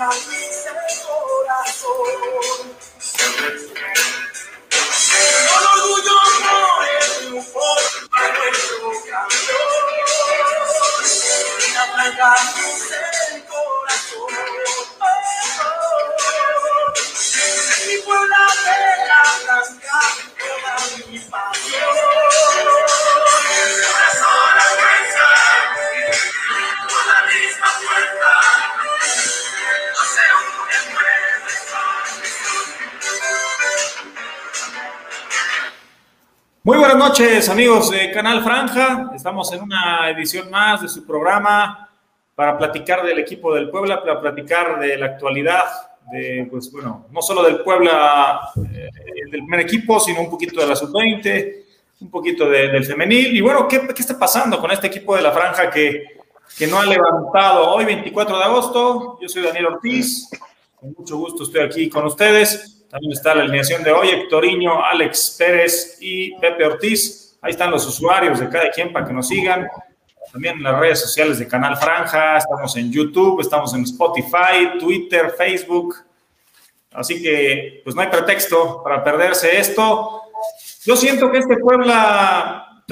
maldice el corazón. Noches, amigos de Canal Franja. Estamos en una edición más de su programa para platicar del equipo del Puebla, para platicar de la actualidad, de, pues bueno, no solo del Puebla, eh, del primer equipo, sino un poquito de la sub-20, un poquito de- del femenil. Y bueno, ¿qué, ¿qué está pasando con este equipo de la Franja que, que no ha levantado hoy, 24 de agosto? Yo soy Daniel Ortiz. Con mucho gusto estoy aquí con ustedes. También está la alineación de hoy, Hectoriño, Alex Pérez y Pepe Ortiz. Ahí están los usuarios de cada quien para que nos sigan. También en las redes sociales de Canal Franja, estamos en YouTube, estamos en Spotify, Twitter, Facebook. Así que, pues no hay pretexto para perderse esto. Yo siento que este Puebla,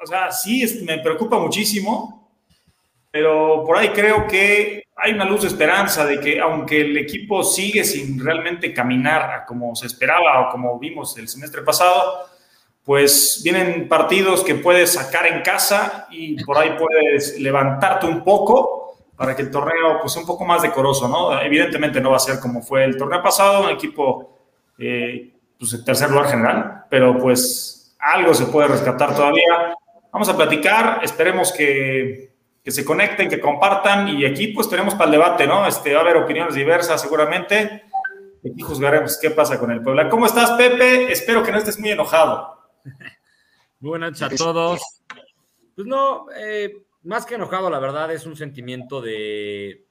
o sea, sí me preocupa muchísimo, pero por ahí creo que hay una luz de esperanza de que aunque el equipo sigue sin realmente caminar como se esperaba o como vimos el semestre pasado, pues vienen partidos que puedes sacar en casa y por ahí puedes levantarte un poco para que el torneo pues sea un poco más decoroso, ¿no? Evidentemente no va a ser como fue el torneo pasado, un equipo eh, pues en tercer lugar general, pero pues algo se puede rescatar todavía. Vamos a platicar, esperemos que, que se conecten, que compartan y aquí pues tenemos para el debate, ¿no? Este, va a haber opiniones diversas seguramente. Aquí juzgaremos qué pasa con el Puebla. ¿Cómo estás, Pepe? Espero que no estés muy enojado. Muy buenas noches a todos. Pues no, eh, más que enojado, la verdad, es un sentimiento de,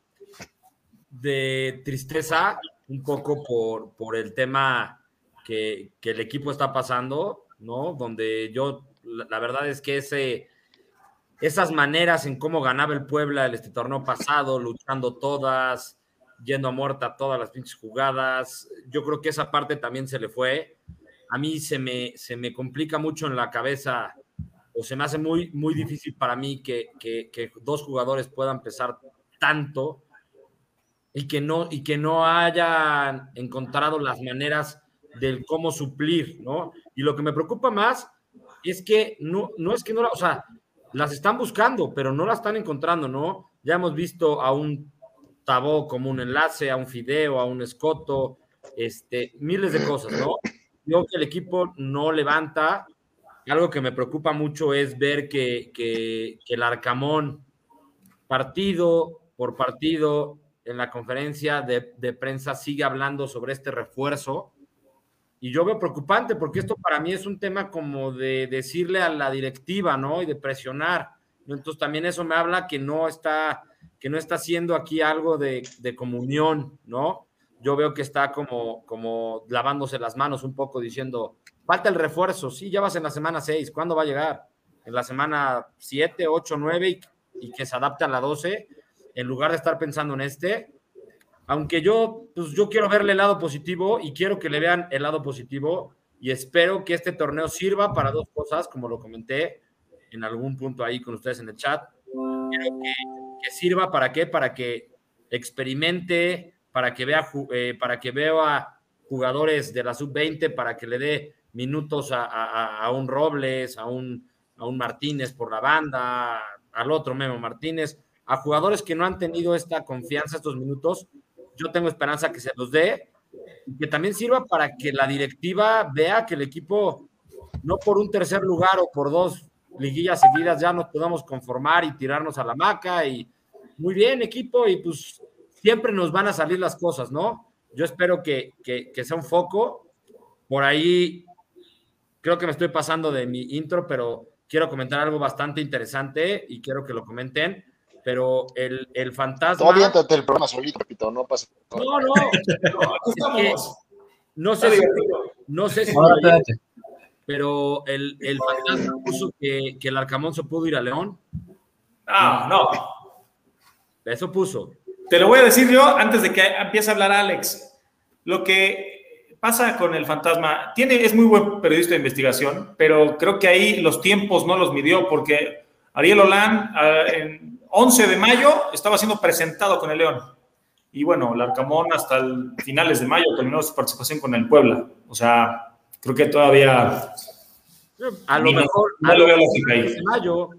de tristeza, un poco por, por el tema que, que el equipo está pasando, ¿no? Donde yo, la, la verdad es que ese, esas maneras en cómo ganaba el Puebla el este torneo pasado, luchando todas, yendo a muerta todas las pinches jugadas, yo creo que esa parte también se le fue a mí se me, se me complica mucho en la cabeza o se me hace muy, muy difícil para mí que, que- dos jugadores puedan pesar tanto y que, no, y que no hayan encontrado las maneras del cómo suplir, ¿no? Y lo que me preocupa más es que no, no es que no, o las están buscando, pero no las están encontrando, ¿no? Ya hemos visto a un Tabó como un enlace, a un Fideo, a un Escoto, este, miles de cosas, ¿no? Creo que el equipo no levanta. Algo que me preocupa mucho es ver que, que- que el Arcamón, partido por partido, en la conferencia de, de prensa, sigue hablando sobre este refuerzo. Y yo veo preocupante porque esto para mí es un tema como de decirle a la directiva, ¿no? Y de presionar. Entonces también eso me habla que no está, que no está haciendo aquí algo de, de comunión, ¿no? Yo veo que está como, como lavándose las manos un poco diciendo, falta el refuerzo, sí, ya vas en la semana 6, ¿cuándo va a llegar? En la semana 7, 8, 9 y, y que se adapte a la 12, en lugar de estar pensando en este, aunque yo, pues yo quiero verle el lado positivo y quiero que le vean el lado positivo y espero que este torneo sirva para dos cosas, como lo comenté en algún punto ahí con ustedes en el chat. Quiero que, sirva para qué? Para que experimente, para que vea, eh, para que vea jugadores de la sub-20, para que le dé minutos a un Robles, a un, a un Martínez por la banda, al otro Memo Martínez, a jugadores que no han tenido esta confianza estos minutos. Yo tengo esperanza que se los dé y que también sirva para que la directiva vea que el equipo, no por un tercer lugar o por dos liguillas seguidas, ya nos podamos conformar y tirarnos a la maca y muy bien equipo y pues siempre nos van a salir las cosas, ¿no? Yo espero que, que, que sea un foco. Por ahí creo que me estoy pasando de mi intro, pero quiero comentar algo bastante interesante y quiero que lo comenten. Pero el, el fantasma. Todavía aviéntate el programa solito, repito, no pasa nada. No, no. Aquí que- estamos. No sé si, no sé si espérate. pero el, el fantasma puso que, que el Arcamón se pudo ir a León. Ah, no. Eso puso. Te lo voy a decir yo antes de que empiece a hablar Alex. Lo que pasa con el fantasma, tiene, es muy buen periodista de investigación, pero creo que ahí los tiempos no los midió porque Ariel Holán ah, en 11 de mayo estaba siendo presentado con el León. Y bueno, el Arcamón hasta el finales de mayo terminó su participación con el Puebla. O sea, creo que todavía a lo mejor, no a lo en mayo,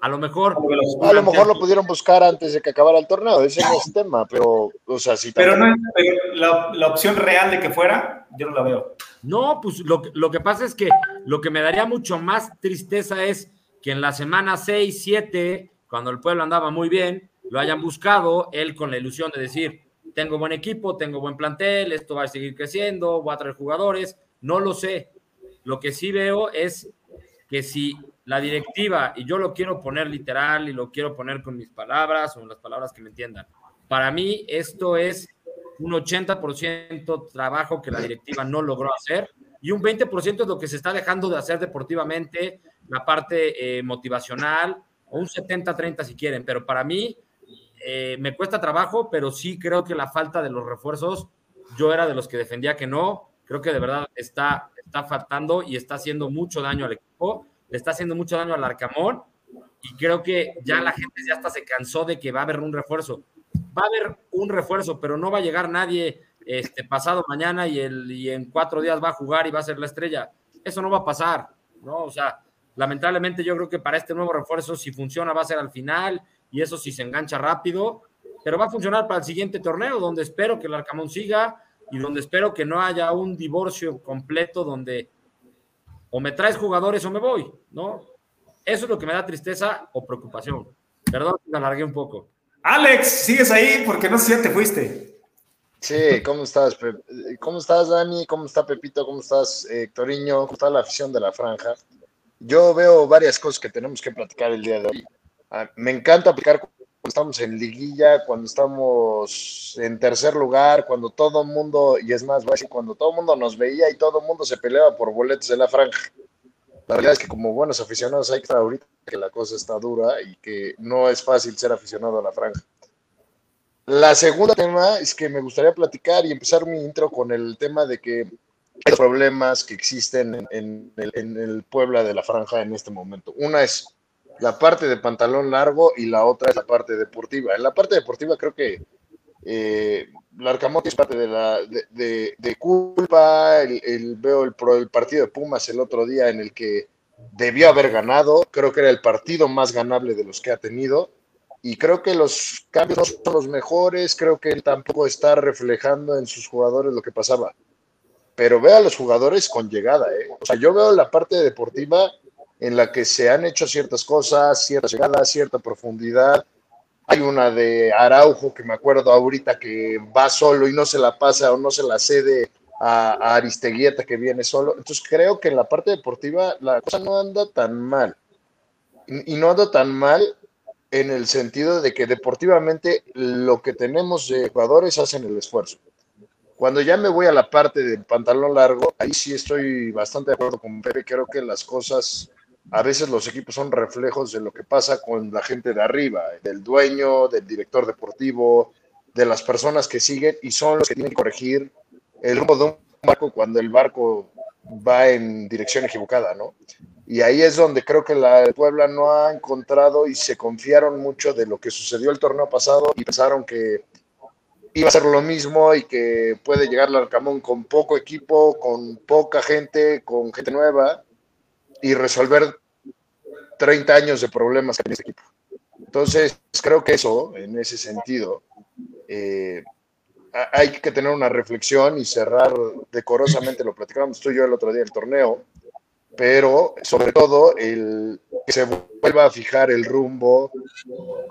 a lo mejor. A lo mejor lo pudieron buscar antes de que acabara el torneo, ese no es tema, pero, o sea, sí. Pero, no, pero la, la opción real de que fuera, yo no la veo. No, pues lo, que- lo que pasa es que lo que me daría mucho más tristeza es que en la semana 6, 7, cuando el pueblo andaba muy bien, lo hayan buscado, él con la ilusión de decir, tengo buen equipo, tengo buen plantel, esto va a seguir creciendo, voy a traer jugadores, no lo sé. Lo que sí veo es que si la directiva, y yo lo quiero poner literal y lo quiero poner con mis palabras o las palabras que me entiendan, para mí esto es un 80% trabajo que la directiva no logró hacer y un 20% es lo que se está dejando de hacer deportivamente, la parte eh, motivacional, o un 70-30 si quieren, pero para mí eh, me cuesta trabajo, pero sí creo que la falta de los refuerzos, yo era de los que defendía que no, creo que de verdad está, está faltando y está haciendo mucho daño al equipo, le está haciendo mucho daño al Arcamón y creo que ya la gente ya hasta se cansó de que va a haber un refuerzo. Va a haber un refuerzo, pero no va a llegar nadie este, pasado mañana y, el, y en cuatro días va a jugar y va a ser la estrella. Eso no va a pasar, ¿no? O sea, lamentablemente yo creo que para este nuevo refuerzo, si funciona, va a ser al final y eso si se engancha rápido, pero va a funcionar para el siguiente torneo, donde espero que el Arcamón siga y donde espero que no haya un divorcio completo donde o me traes jugadores o me voy, ¿no? Eso es lo que me da tristeza o preocupación. Perdón, me alargué un poco. Alex, sigues ahí porque no sé si ya te fuiste. Sí, ¿cómo estás, Pep? ¿Cómo estás, Dani? ¿Cómo está Pepito? ¿Cómo estás, eh, Héctoriño? ¿Cómo está la afición de la franja? Yo veo varias cosas que tenemos que platicar el día de hoy. Ah, me encanta aplicar cuando estamos en liguilla, cuando estamos en tercer lugar, cuando todo el mundo, y es más, cuando todo el mundo nos veía y todo el mundo se peleaba por boletos de la franja. La verdad es que como buenos aficionados hay que ahorita que la cosa está dura y que no es fácil ser aficionado a la franja. La segunda tema es que me gustaría platicar y empezar mi intro con el tema de que hay problemas que existen en, el, en el Puebla de la Franja en este momento. Una es la parte de pantalón largo y la otra es la parte deportiva. En la parte deportiva creo que eh, es parte de, la, de, culpa. El, veo el, el partido de Pumas el otro día en el que debió haber ganado. Creo que era el partido más ganable de los que ha tenido y creo que los cambios no son los mejores, creo que él tampoco está reflejando en sus jugadores lo que pasaba. Pero veo a los jugadores con llegada, ¿eh? O sea, yo veo la parte deportiva en la que se han hecho ciertas cosas, ciertas llegadas, cierta profundidad. Hay una de Araujo que me acuerdo ahorita que va solo y no se la pasa o no se la cede a, Aristeguieta que viene solo. Entonces creo que en la parte deportiva la cosa no anda tan mal. Y no anda tan mal en el sentido de que deportivamente lo que tenemos de jugadores hacen el esfuerzo. Cuando ya me voy a la parte del pantalón largo, ahí sí estoy bastante de acuerdo con Pepe. Creo que las cosas, a veces los equipos son reflejos de lo que pasa con la gente de arriba, del dueño, del director deportivo, de las personas que siguen y son los que tienen que corregir el rumbo de un barco cuando el barco va en dirección equivocada, ¿no? Y ahí es donde creo que la Puebla no ha encontrado y se confiaron mucho de lo que sucedió el torneo pasado y pensaron que iba a ser lo mismo y que puede llegar al Arcamón con poco equipo, con poca gente, con gente nueva y resolver 30 años de problemas que tiene este equipo. Entonces, creo que eso, en ese sentido, eh, hay que tener una reflexión y cerrar decorosamente, lo platicamos tú y yo el otro día el torneo, pero sobre todo el que se vuelva a fijar el rumbo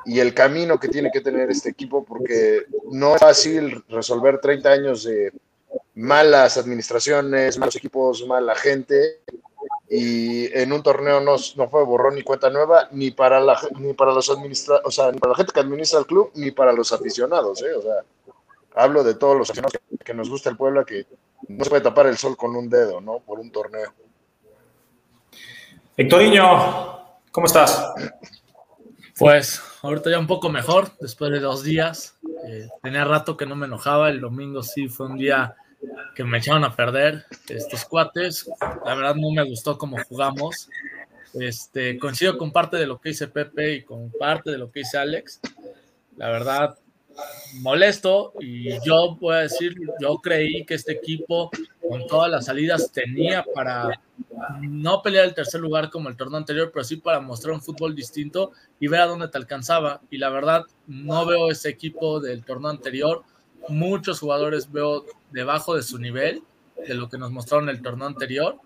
y el camino que tiene que tener este equipo, porque no es fácil resolver 30 años de malas administraciones, malos equipos, mala gente, y en un torneo no, no fue borrón ni cuenta nueva, ni para, la, ni para los administra o sea, ni para la gente que administra el club, ni para los aficionados, ¿eh? o sea, hablo de todos los aficionados que, que nos gusta el pueblo, que no se puede tapar el sol con un dedo, ¿no? Por un torneo. Hectoriño, ¿cómo estás? Pues ahorita ya un poco mejor, después de dos días. Eh, tenía rato que no me enojaba, el domingo sí fue un día que me echaron a perder estos cuates. La verdad no me gustó cómo jugamos. Este, coincido con parte de lo que dice Pepe y con parte de lo que dice Alex. La verdad, molesto y yo voy a decir, yo creí que este equipo con todas las salidas tenía para no pelear el tercer lugar como el torneo anterior, pero sí para mostrar un fútbol distinto y ver a dónde te alcanzaba. Y la verdad, no veo ese equipo del torneo anterior. Muchos jugadores veo debajo de su nivel, de lo que nos mostraron el torneo anterior.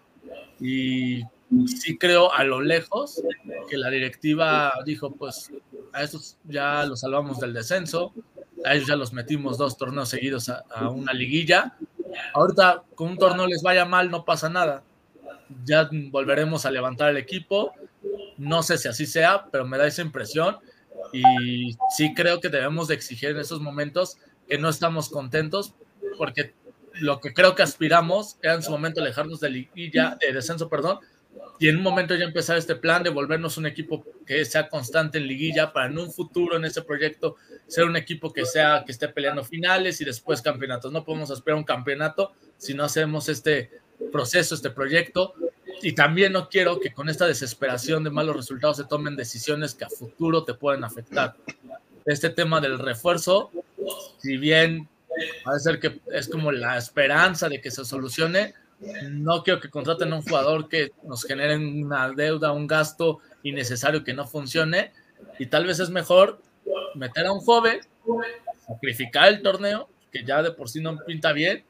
Y sí creo a lo lejos que la directiva dijo, pues a estos ya los salvamos del descenso, a ellos ya los metimos dos torneos seguidos a, a una liguilla. Ahorita con un torneo les vaya mal, no pasa nada ya volveremos a levantar el equipo. No sé si así sea, pero me da esa impresión y sí creo que debemos de exigir en esos momentos que no estamos contentos porque lo que creo que aspiramos era en su momento alejarnos de liguilla, de descenso, perdón, y en un momento ya empezar este plan de volvernos un equipo que sea constante en liguilla para en un futuro en ese proyecto ser un equipo que sea que esté peleando finales y después campeonatos. No podemos aspirar a un campeonato si no hacemos este proceso, este proyecto. Y también no quiero que con esta desesperación de malos resultados se tomen decisiones que a futuro te pueden afectar. Este tema del refuerzo, si bien a ser que es como la esperanza de que se solucione, no quiero que contraten a un jugador que nos genere una deuda, un gasto innecesario que no funcione. Y tal vez es mejor meter a un joven, sacrificar el torneo, que ya de por sí no pinta bien,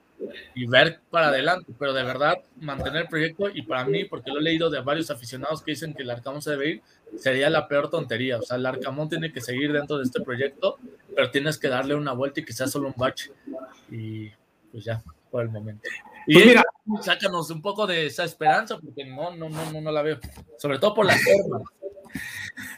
y ver para adelante, pero de verdad mantener el proyecto y para mí, porque lo he leído de varios aficionados que dicen que el Arcamón se debe ir, sería la peor tontería, o sea, el Arcamón tiene que seguir dentro de este proyecto, pero tienes que darle una vuelta y que sea solo un bache y pues ya, por el momento. Y pues mira, sácanos un poco de esa esperanza, porque no, no, no, no, no la veo, sobre todo por la forma.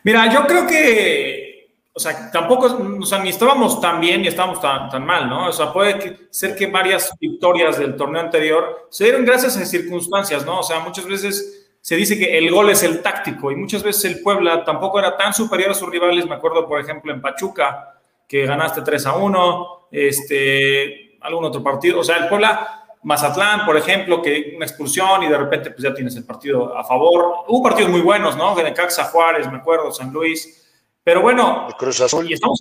Mira, yo creo que o sea, tampoco, o sea, ni estábamos tan bien ni estábamos tan, tan mal, ¿no? O sea, puede ser que varias victorias del torneo anterior se dieron gracias a circunstancias, ¿no? O sea, muchas veces se dice que el gol es el táctico y muchas veces el Puebla tampoco era tan superior a sus rivales. Me acuerdo, por ejemplo, en Pachuca, que ganaste 3 a 1, este, algún otro partido. O sea, el Puebla, Mazatlán, por ejemplo, que una expulsión y de repente pues ya tienes el partido a favor. Hubo partidos muy buenos, ¿no? Caxa Juárez, me acuerdo, San Luis. Pero bueno, Y, estamos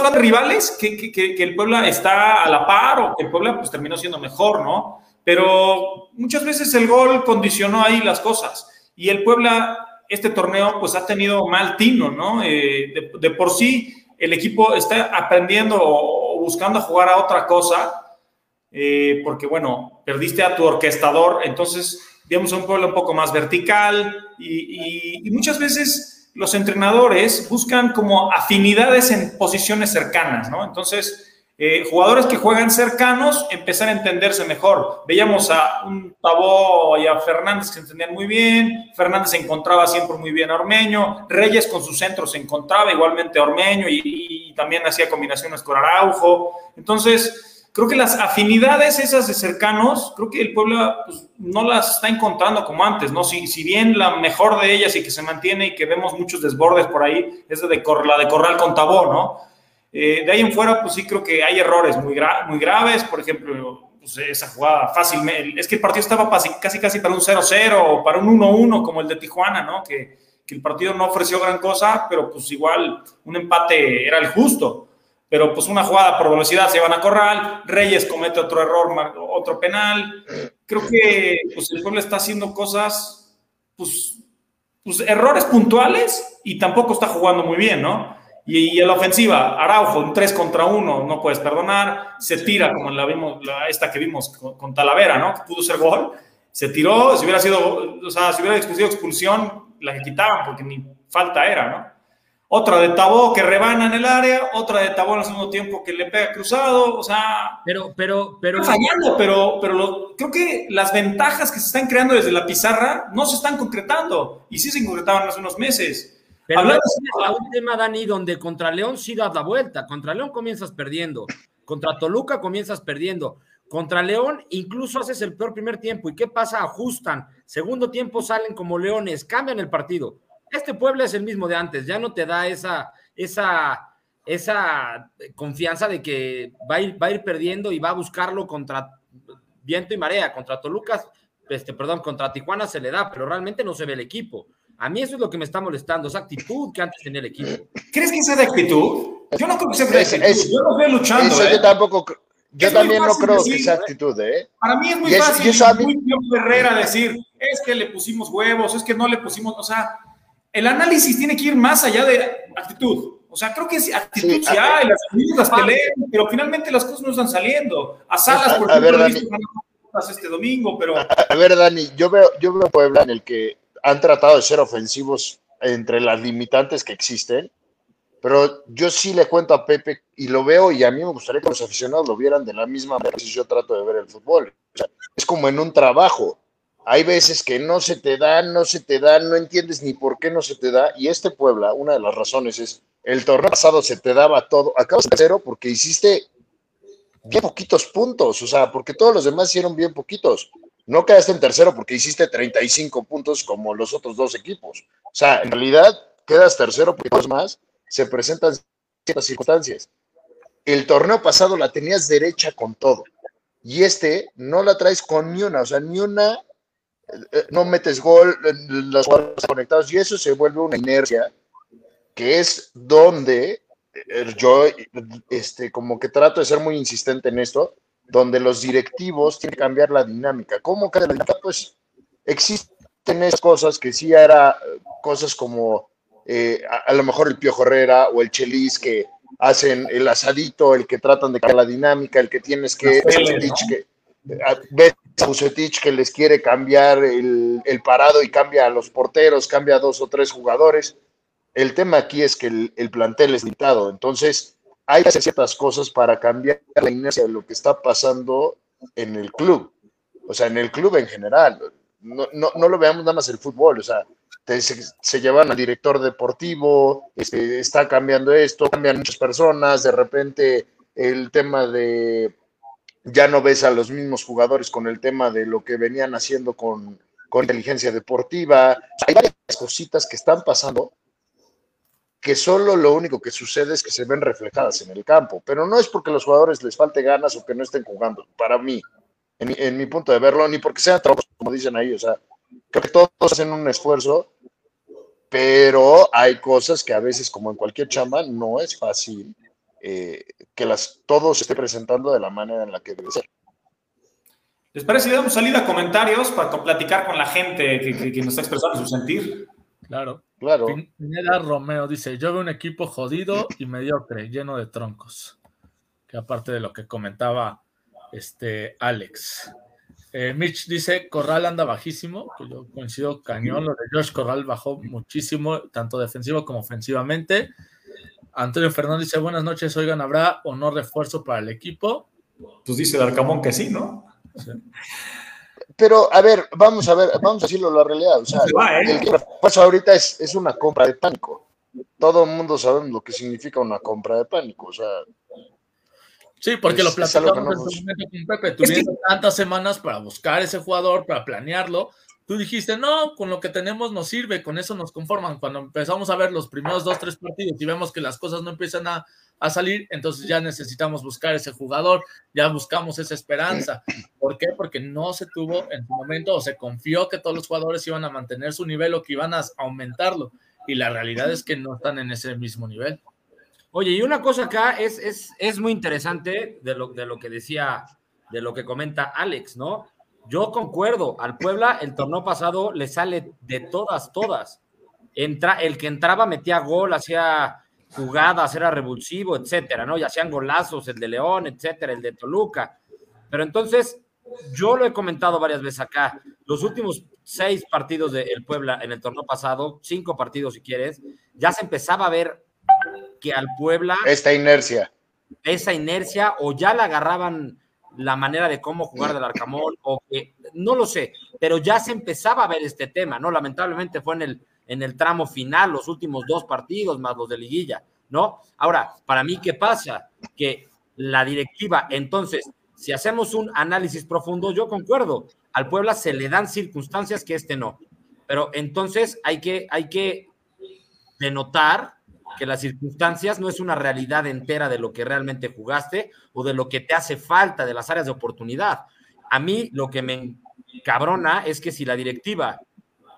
hablando, de rivales que, que, el Puebla está a la par o que el Puebla pues terminó siendo mejor, ¿no? Pero muchas veces el gol condicionó ahí las cosas. Y el Puebla, este torneo, pues ha tenido mal tino, ¿no? Eh, de, por sí, el equipo está aprendiendo o buscando jugar a otra cosa, eh, porque bueno, perdiste a tu orquestador, entonces, digamos, un pueblo un poco más vertical y, y muchas veces los entrenadores buscan como afinidades en posiciones cercanas, ¿no? Entonces, eh, jugadores que juegan cercanos, empezar a entenderse mejor. Veíamos a un Tabó y a Fernández que se entendían muy bien, Fernández se encontraba siempre muy bien a Ormeño, Reyes con su centro se encontraba igualmente a Ormeño y, y también hacía combinaciones con Araujo. Entonces, creo que las afinidades esas de cercanos, creo que el pueblo pues, no las está encontrando como antes, ¿no? Si, si, bien la mejor de ellas y que se mantiene y que vemos muchos desbordes por ahí es la de Corral con Tabó, ¿no? Eh, de ahí en fuera, pues sí creo que hay errores muy, muy graves, por ejemplo, pues, esa jugada fácil, es que el partido estaba casi casi para un 0-0 o para un 1-1 como el de Tijuana, ¿no? Que, que el partido no ofreció gran cosa, pero pues igual un empate era el justo pero pues una jugada por velocidad se van a corral, Reyes comete otro error, otro penal. Creo que pues, el pueblo está haciendo cosas, pues, pues, errores puntuales y tampoco está jugando muy bien, ¿no? Y, en la ofensiva, Araujo, un 3 contra 1, no puedes perdonar, se tira como la vimos, esta que vimos con, Talavera, ¿no? Que pudo ser gol, se tiró, si hubiera sido, o sea, si hubiera existido expulsión, la que quitaban porque ni falta era, ¿no? Otra de Tabó que rebana en el área, otra de Tabó en el segundo tiempo que le pega cruzado, o sea... Pero, pero, pero... Fallando, pero, pero creo que las ventajas que se están creando desde la pizarra no se están concretando, y sí se concretaban hace unos meses. Pero Hablando es un tema, Dani, donde contra León sí das la vuelta, contra León comienzas perdiendo, contra Toluca comienzas perdiendo, contra León incluso haces el peor primer tiempo, ¿y qué pasa? Ajustan, segundo tiempo salen como leones, cambian el partido este pueblo es el mismo de antes, ya no te da esa, esa, esa confianza de que va a, ir, va a ir perdiendo y va a buscarlo contra viento y marea, contra Toluca, este, perdón, contra Tijuana se le da, pero realmente no se ve el equipo. A mí eso es lo que me está molestando, esa actitud que antes tenía el equipo. ¿Crees que sea de actitud? Yo no creo que sea de Es- actitud. es- yo lo veo luchando. Eso ¿eh? yo tampoco, yo Es muy también no creo decir, que sea ¿eh? actitud, ¿eh? Para mí es muy Y fácil, y eso a mí- muy Herrera decir, es que le pusimos huevos, es que no le pusimos, o sea, el análisis tiene que ir más allá de actitud. O sea, creo que sí, actitud Sí, sí, a- hay, las familias las pelean, pero finalmente las cosas no están saliendo. A Salas, por A- a ver, ejemplo, cosas este domingo, pero A ver, Dani, yo veo, yo veo Puebla en el que han tratado de ser ofensivos entre las limitantes que existen, pero yo sí le cuento a Pepe y lo veo y a mí me gustaría que los aficionados lo vieran de la misma manera si yo trato de ver el fútbol. O sea, es como en un trabajo. Hay veces que no se te da, no se te da, no entiendes ni por qué no se te da. Y este Puebla, una de las razones es, el torneo pasado se te daba todo. Acabas de cero porque hiciste bien poquitos puntos, o sea, porque todos los demás hicieron bien poquitos. No quedaste en tercero porque hiciste 35 puntos como los otros dos equipos. O sea, en realidad quedas tercero porque los más se presentan ciertas circunstancias. El torneo pasado la tenías derecha con todo. Y este no la traes con ni una, o sea, ni una, no metes gol, eh, los jugadores conectados, y eso se vuelve una inercia que es donde eh, yo este, como que trato de ser muy insistente en esto, donde los directivos tienen que cambiar la dinámica. ¿Cómo cambia la dinámica? Pues existen esas cosas que sí era eh, cosas como eh, a, a lo mejor el Piojo Herrera o el Chelis que hacen el asadito, el que tratan de cambiar la dinámica, el que tienes que... Las ves Bucetich que les quiere cambiar el, el parado y cambia a los porteros, cambia a dos o tres jugadores. El tema aquí es que el, el plantel es limitado, entonces hay que hacer ciertas cosas para cambiar la inercia de lo que está pasando en el club, o sea, en el club en general. No, no, no lo veamos nada más el fútbol, o sea, se, se llevan al director deportivo, este, está cambiando esto, cambian muchas personas, de repente el tema de ya no ves a los mismos jugadores con el tema de lo que venían haciendo con, con inteligencia deportiva. Hay varias cositas que están pasando que solo lo único que sucede es que se ven reflejadas en el campo, pero no es porque a los jugadores les falte ganas o que no estén jugando, para mí, en, en mi punto de verlo, ni porque sean trabajos, como dicen ahí, o sea, creo que todos hacen un esfuerzo, pero hay cosas que a veces, como en cualquier chamba, no es fácil eh, que las todos se esté presentando de la manera en la que debe ser. ¿les parece si damos salida a comentarios para platicar con la gente que, que- que nos está expresando su sentir? Claro. Claro. Pin- Pineda Romeo dice: Yo veo un equipo jodido y mediocre, lleno de troncos. Que aparte de lo que comentaba este Alex. Eh, Mitch dice: Corral anda bajísimo, que yo coincido cañón. Lo de Josh Corral bajó muchísimo, tanto defensivo como ofensivamente. Antonio Fernández dice: Buenas noches, oigan, ¿habrá o no refuerzo para el equipo? Pues dice Darcamón que sí, ¿no? Pero, a ver, vamos a ver, vamos a decirlo la realidad. O sea, Se va, ¿eh? el que refuerzo ahorita es, es una compra de pánico. Todo el mundo sabemos lo que significa una compra de pánico. O sea, Sí, porque Es- lo es algo que platicamos no en su nos- momento con Pepe. Es que- Tuvieron tantas semanas para buscar ese jugador, para planearlo. Tú dijiste, no, con lo que tenemos nos sirve, con eso nos conforman. Cuando empezamos a ver los primeros dos, tres partidos y vemos que las cosas no empiezan a, a salir, entonces ya necesitamos buscar ese jugador, ya buscamos esa esperanza. ¿Por qué? Porque no se tuvo en su momento o se confió que todos los jugadores iban a mantener su nivel o que iban a aumentarlo. Y la realidad es que no están en ese mismo nivel. Oye, y una cosa acá es, es, es muy interesante de lo, de lo que decía, de lo que comenta Alex, ¿no? Yo concuerdo, al Puebla el torneo pasado le sale de todas, todas. Entra, el que entraba metía gol, hacía jugadas, era revulsivo, etcétera, ¿no? Y hacían golazos, el de León, etcétera, el de Toluca. Pero entonces, yo lo he comentado varias veces acá, los últimos seis partidos del Puebla en el torneo pasado, cinco partidos si quieres, ya se empezaba a ver que al Puebla esta inercia. esa inercia o ya le agarraban la manera de cómo jugar del Arcamón o que no lo sé, pero ya se empezaba a ver este tema, ¿no? Lamentablemente fue en el en el tramo final, los últimos dos partidos más los de liguilla, ¿no? Ahora, para mí qué pasa? Que la directiva, entonces, si hacemos un análisis profundo, yo concuerdo, al Puebla se le dan circunstancias que este no. Pero entonces hay que hay que denotar que las circunstancias no es una realidad entera de lo que realmente jugaste o de lo que te hace falta de las áreas de oportunidad. A mí lo que me cabrona es que si la directiva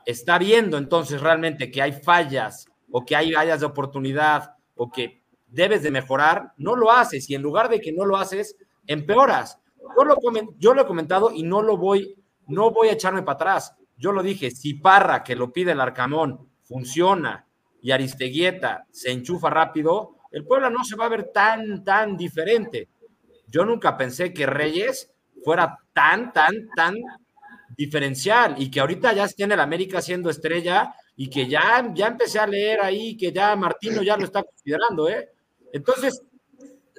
está viendo entonces realmente que hay fallas o que hay áreas de oportunidad o que debes de mejorar, no lo haces y en lugar de que no lo haces, empeoras. Yo lo, yo lo he comentado y no lo voy, no voy a echarme para atrás. Yo lo dije, si Parra, que lo pide el Arcamón, funciona y Aristeguieta se enchufa rápido, el Puebla no se va a ver tan, tan diferente. Yo nunca pensé que Reyes fuera tan, tan, tan diferencial y que ahorita ya tiene el América siendo estrella y que ya, ya empecé a leer ahí que ya Martino ya lo está considerando, ¿eh? Entonces,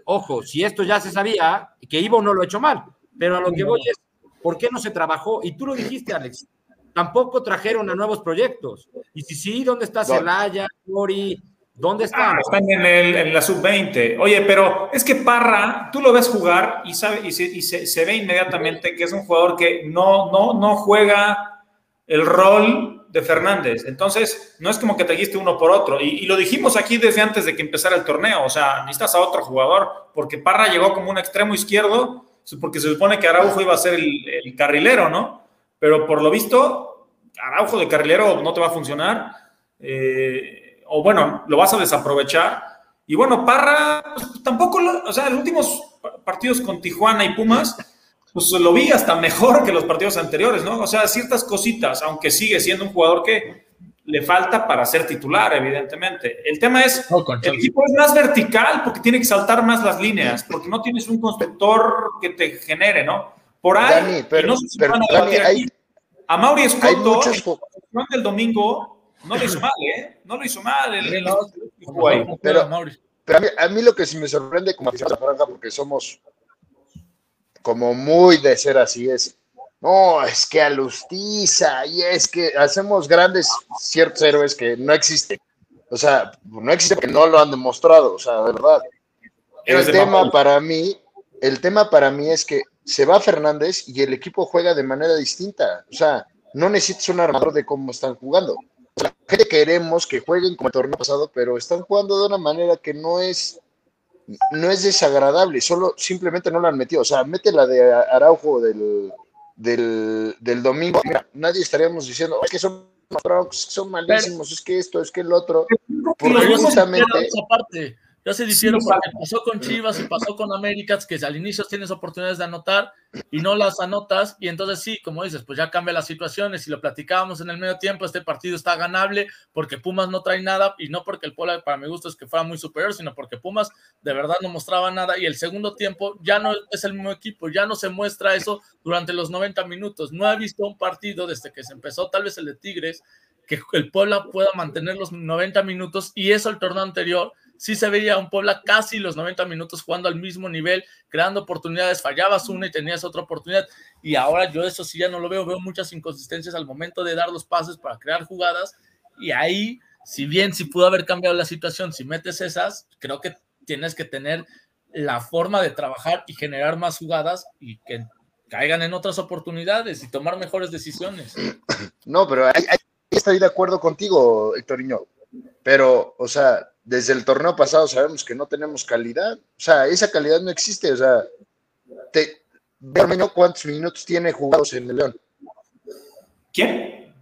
ojo, si esto ya se sabía, que Ivo no lo ha hecho mal, pero a lo que voy es, ¿por qué no se trabajó? Y tú lo dijiste, Alex, tampoco trajeron a nuevos proyectos. Y si sí, ¿dónde está Celaya, Mori? ¿Dónde están? Ah, están en, el, en la sub-20. Oye, pero es que Parra, tú lo ves jugar y, sabe, y, se, y se, se, ve inmediatamente que es un jugador que no, no, no juega el rol de Fernández. Entonces, no es como que te trajiste uno por otro. Y, y, lo dijimos aquí desde antes de que empezara el torneo. O sea, necesitas a otro jugador, porque Parra llegó como un extremo izquierdo, porque se supone que Araujo iba a ser el, el carrilero, ¿no? Pero por lo visto, Araujo de carrilero no te va a funcionar. Eh, o bueno, lo vas a desaprovechar. Y bueno, Parra, pues, tampoco, lo, o sea, los últimos partidos con Tijuana y Pumas, pues lo vi hasta mejor que los partidos anteriores, ¿no? O sea, ciertas cositas, aunque sigue siendo un jugador que le falta para ser titular, evidentemente. El tema es, no, el equipo es más vertical porque tiene que saltar más las líneas, porque no tienes un constructor que te genere, ¿no? Por ahí, Dani, pero, no sé si pero, van a, Dani, hay, a Mauri Escoto, muchos... el domingo, no lo hizo mal, ¿eh? No lo hizo mal. El, el, el, pero, pero a, mí, a, mí, lo que sí me sorprende como aficionado franja, porque somos como muy de ser así, es, no, es que alustiza y es que hacemos grandes ciertos héroes que no existen. O sea, no existe porque no lo han demostrado, o sea, de verdad. El tema para mí, el tema para mí es que se va Fernández y el equipo juega de manera distinta. O sea, no necesitas un armador de cómo están jugando la gente queremos que jueguen como el torneo pasado, pero están jugando de una manera que no es no es desagradable, solo simplemente no la han metido. O sea, mete la de Araujo del, del, del domingo. Mira, nadie estaríamos diciendo, es que son, son malísimos, es que esto, es que el otro. Porque justamente. Ya se difiero porque pasó con Chivas y pasó con Américas, que al inicio tienes oportunidades de anotar y no las anotas, y entonces sí, como dices, pues ya cambia las situaciones. Y lo platicábamos en el medio tiempo, este partido está ganable porque Pumas no trae nada, y no porque el Puebla, para mi gusto, es que fuera muy superior, sino porque Pumas de verdad no mostraba nada. Y el segundo tiempo ya no es el mismo equipo, ya no se muestra eso durante los 90 minutos. No he visto un partido desde que se empezó, tal vez el de Tigres, que el Puebla pueda mantener los 90 minutos, y eso el torneo anterior sí se veía un Puebla casi los 90 minutos jugando al mismo nivel, creando oportunidades, fallabas una y tenías otra oportunidad, y ahora yo eso sí ya no lo veo, veo muchas inconsistencias al momento de dar los pases para crear jugadas, y ahí, si bien si pudo haber cambiado la situación, si metes esas, creo que tienes que tener la forma de trabajar y generar más jugadas y que caigan en otras oportunidades y tomar mejores decisiones. No, pero ahí, estoy de acuerdo contigo, Héctoriño. Pero, o sea, desde el torneo pasado sabemos que no tenemos calidad. O sea, esa calidad no existe. O sea, te, Ormeño, ¿cuántos minutos tiene jugados en el León? ¿Quién?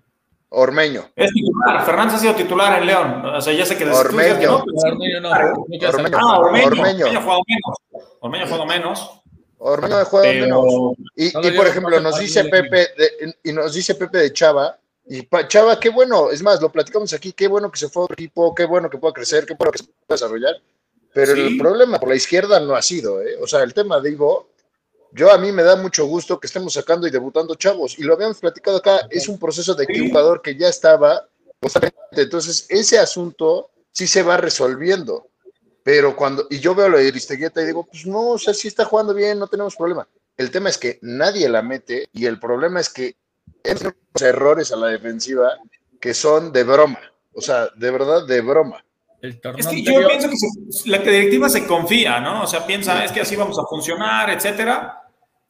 Ormeño. Es titular. Fernández ha sido titular en León. O sea, ya sé que Ormeño. No, Ormeño no. Ormeño. Ah, Ormeño. Ormeño. Ormeño ha jugado menos. Ormeño ha jugado menos. Ormeño ha jugado pero... menos. Y, no, y por ejemplo, nos dice Pepe, de, y nos dice Pepe de Chava, y Chava, qué bueno, es más, lo platicamos aquí, qué bueno que se fue a otro equipo, qué bueno que pueda crecer, qué bueno que se pueda desarrollar. Pero sí. el problema por la izquierda no ha sido, ¿eh? O sea, el tema de Ivo, yo a mí me da mucho gusto que estemos sacando y debutando chavos, y lo habíamos platicado acá, es un proceso de que un jugador que ya estaba, entonces ese asunto sí se va resolviendo. Pero cuando, y yo veo lo de Aristeguieta y digo, pues no, o sea, sí está jugando bien, no tenemos problema. El tema es que nadie la mete, y el problema es que unos errores a la defensiva que son de broma. O sea, de verdad, de broma. es que yo pienso que se, la directiva se confía, ¿no? O sea, piensa, es que así vamos a funcionar, etcétera.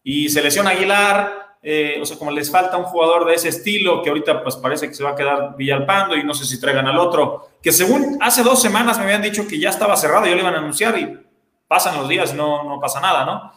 Y se lesiona Aguilar, eh, o sea, como les falta un jugador de ese estilo, que ahorita pues parece que se va a quedar Villalpando y no sé si traigan al otro, que según hace dos semanas me habían dicho que ya estaba cerrado, y ya lo iban a anunciar y pasan los días, no, no pasa nada, ¿no?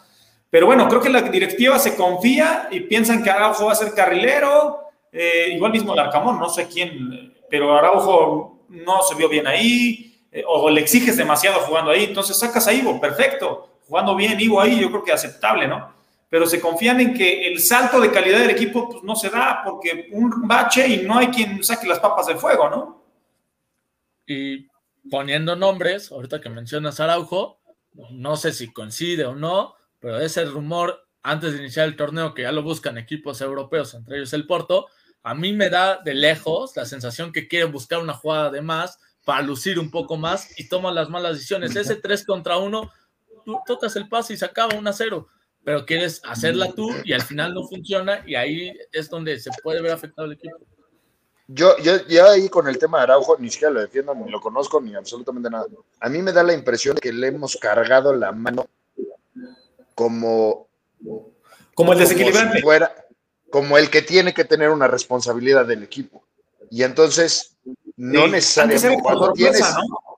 Pero bueno, creo que la directiva se confía y piensan que Araujo va a ser carrilero, eh, igual mismo el Arcamón, no sé quién, pero Araujo no se vio bien ahí, eh, o le exiges demasiado jugando ahí, entonces sacas a Ivo, perfecto, jugando bien Ivo ahí, yo creo que aceptable, ¿no? Pero se confían en que el salto de calidad del equipo pues, no se da porque un bache y no hay quien saque las papas del fuego, ¿no? Y poniendo nombres, ahorita que mencionas Araujo, no sé si coincide o no, pero ese rumor antes de iniciar el torneo que ya lo buscan equipos europeos, entre ellos el Porto, a mí me da de lejos la sensación que quieren buscar una jugada de más para lucir un poco más y toman las malas decisiones. Ese 3 contra 1, tú tocas el pase y se acaba 1 a 0, pero quieres hacerla tú y al final no funciona y ahí es donde se puede ver afectado el equipo. Yo, yo, yo ahí con el tema de Araujo ni siquiera lo defiendo, ni lo conozco, ni absolutamente nada. A mí me da la impresión de que le hemos cargado la mano como... Como el desequilibrante. si fuera, como el que tiene que tener una responsabilidad del equipo. Y entonces, no Sí, necesariamente cuando tienes... ¿no?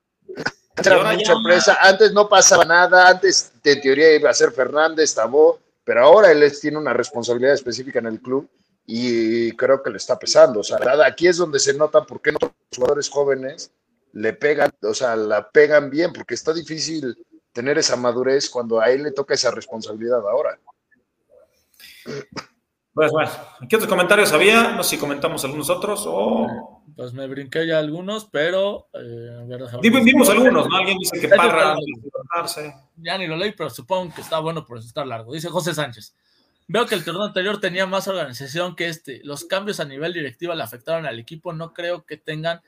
Ya- sorpresa, antes no pasaba nada, antes en teoría iba a ser Fernández, Tabó, pero ahora él tiene una responsabilidad específica en el club y creo que le está pesando. O sea, aquí es donde se nota por qué otros jugadores jóvenes le pegan, o sea, la pegan bien, porque está difícil tener esa madurez cuando a él le toca esa responsabilidad ahora. Pues bueno, ¿qué otros comentarios había? No sé si comentamos algunos otros o... Pues me brinqué ya algunos, pero... eh, a ver, Vimos, vimos algunos, ¿no? Alguien dice que Parra... Ya ni lo leí, pero supongo que está bueno por estar largo. Dice José Sánchez. Veo que el torneo anterior tenía más organización que este. Los cambios a nivel directiva le afectaron al equipo. No creo que tengan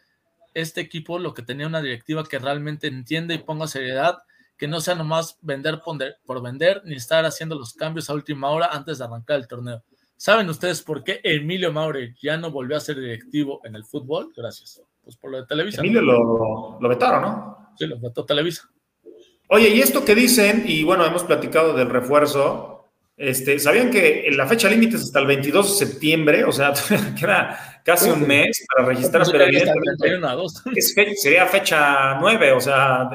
este equipo lo que tenía una directiva que realmente entiende y ponga seriedad, que no sea nomás vender por vender, ni estar haciendo los cambios a última hora antes de arrancar el torneo. ¿Saben ustedes por qué Emilio Maure ya no volvió a ser directivo en el fútbol? Gracias. Pues por lo de Televisa. Emilio lo, lo vetaron, ¿no? Sí, lo vetó Televisa. Oye, y esto que dicen, y bueno, hemos platicado del refuerzo, este, ¿sabían que la fecha límite es hasta el 22 de septiembre? O sea, queda casi un mes para registrar, pero ahí está, evidentemente 31 a 2. es fe- sería fecha 9, o sea,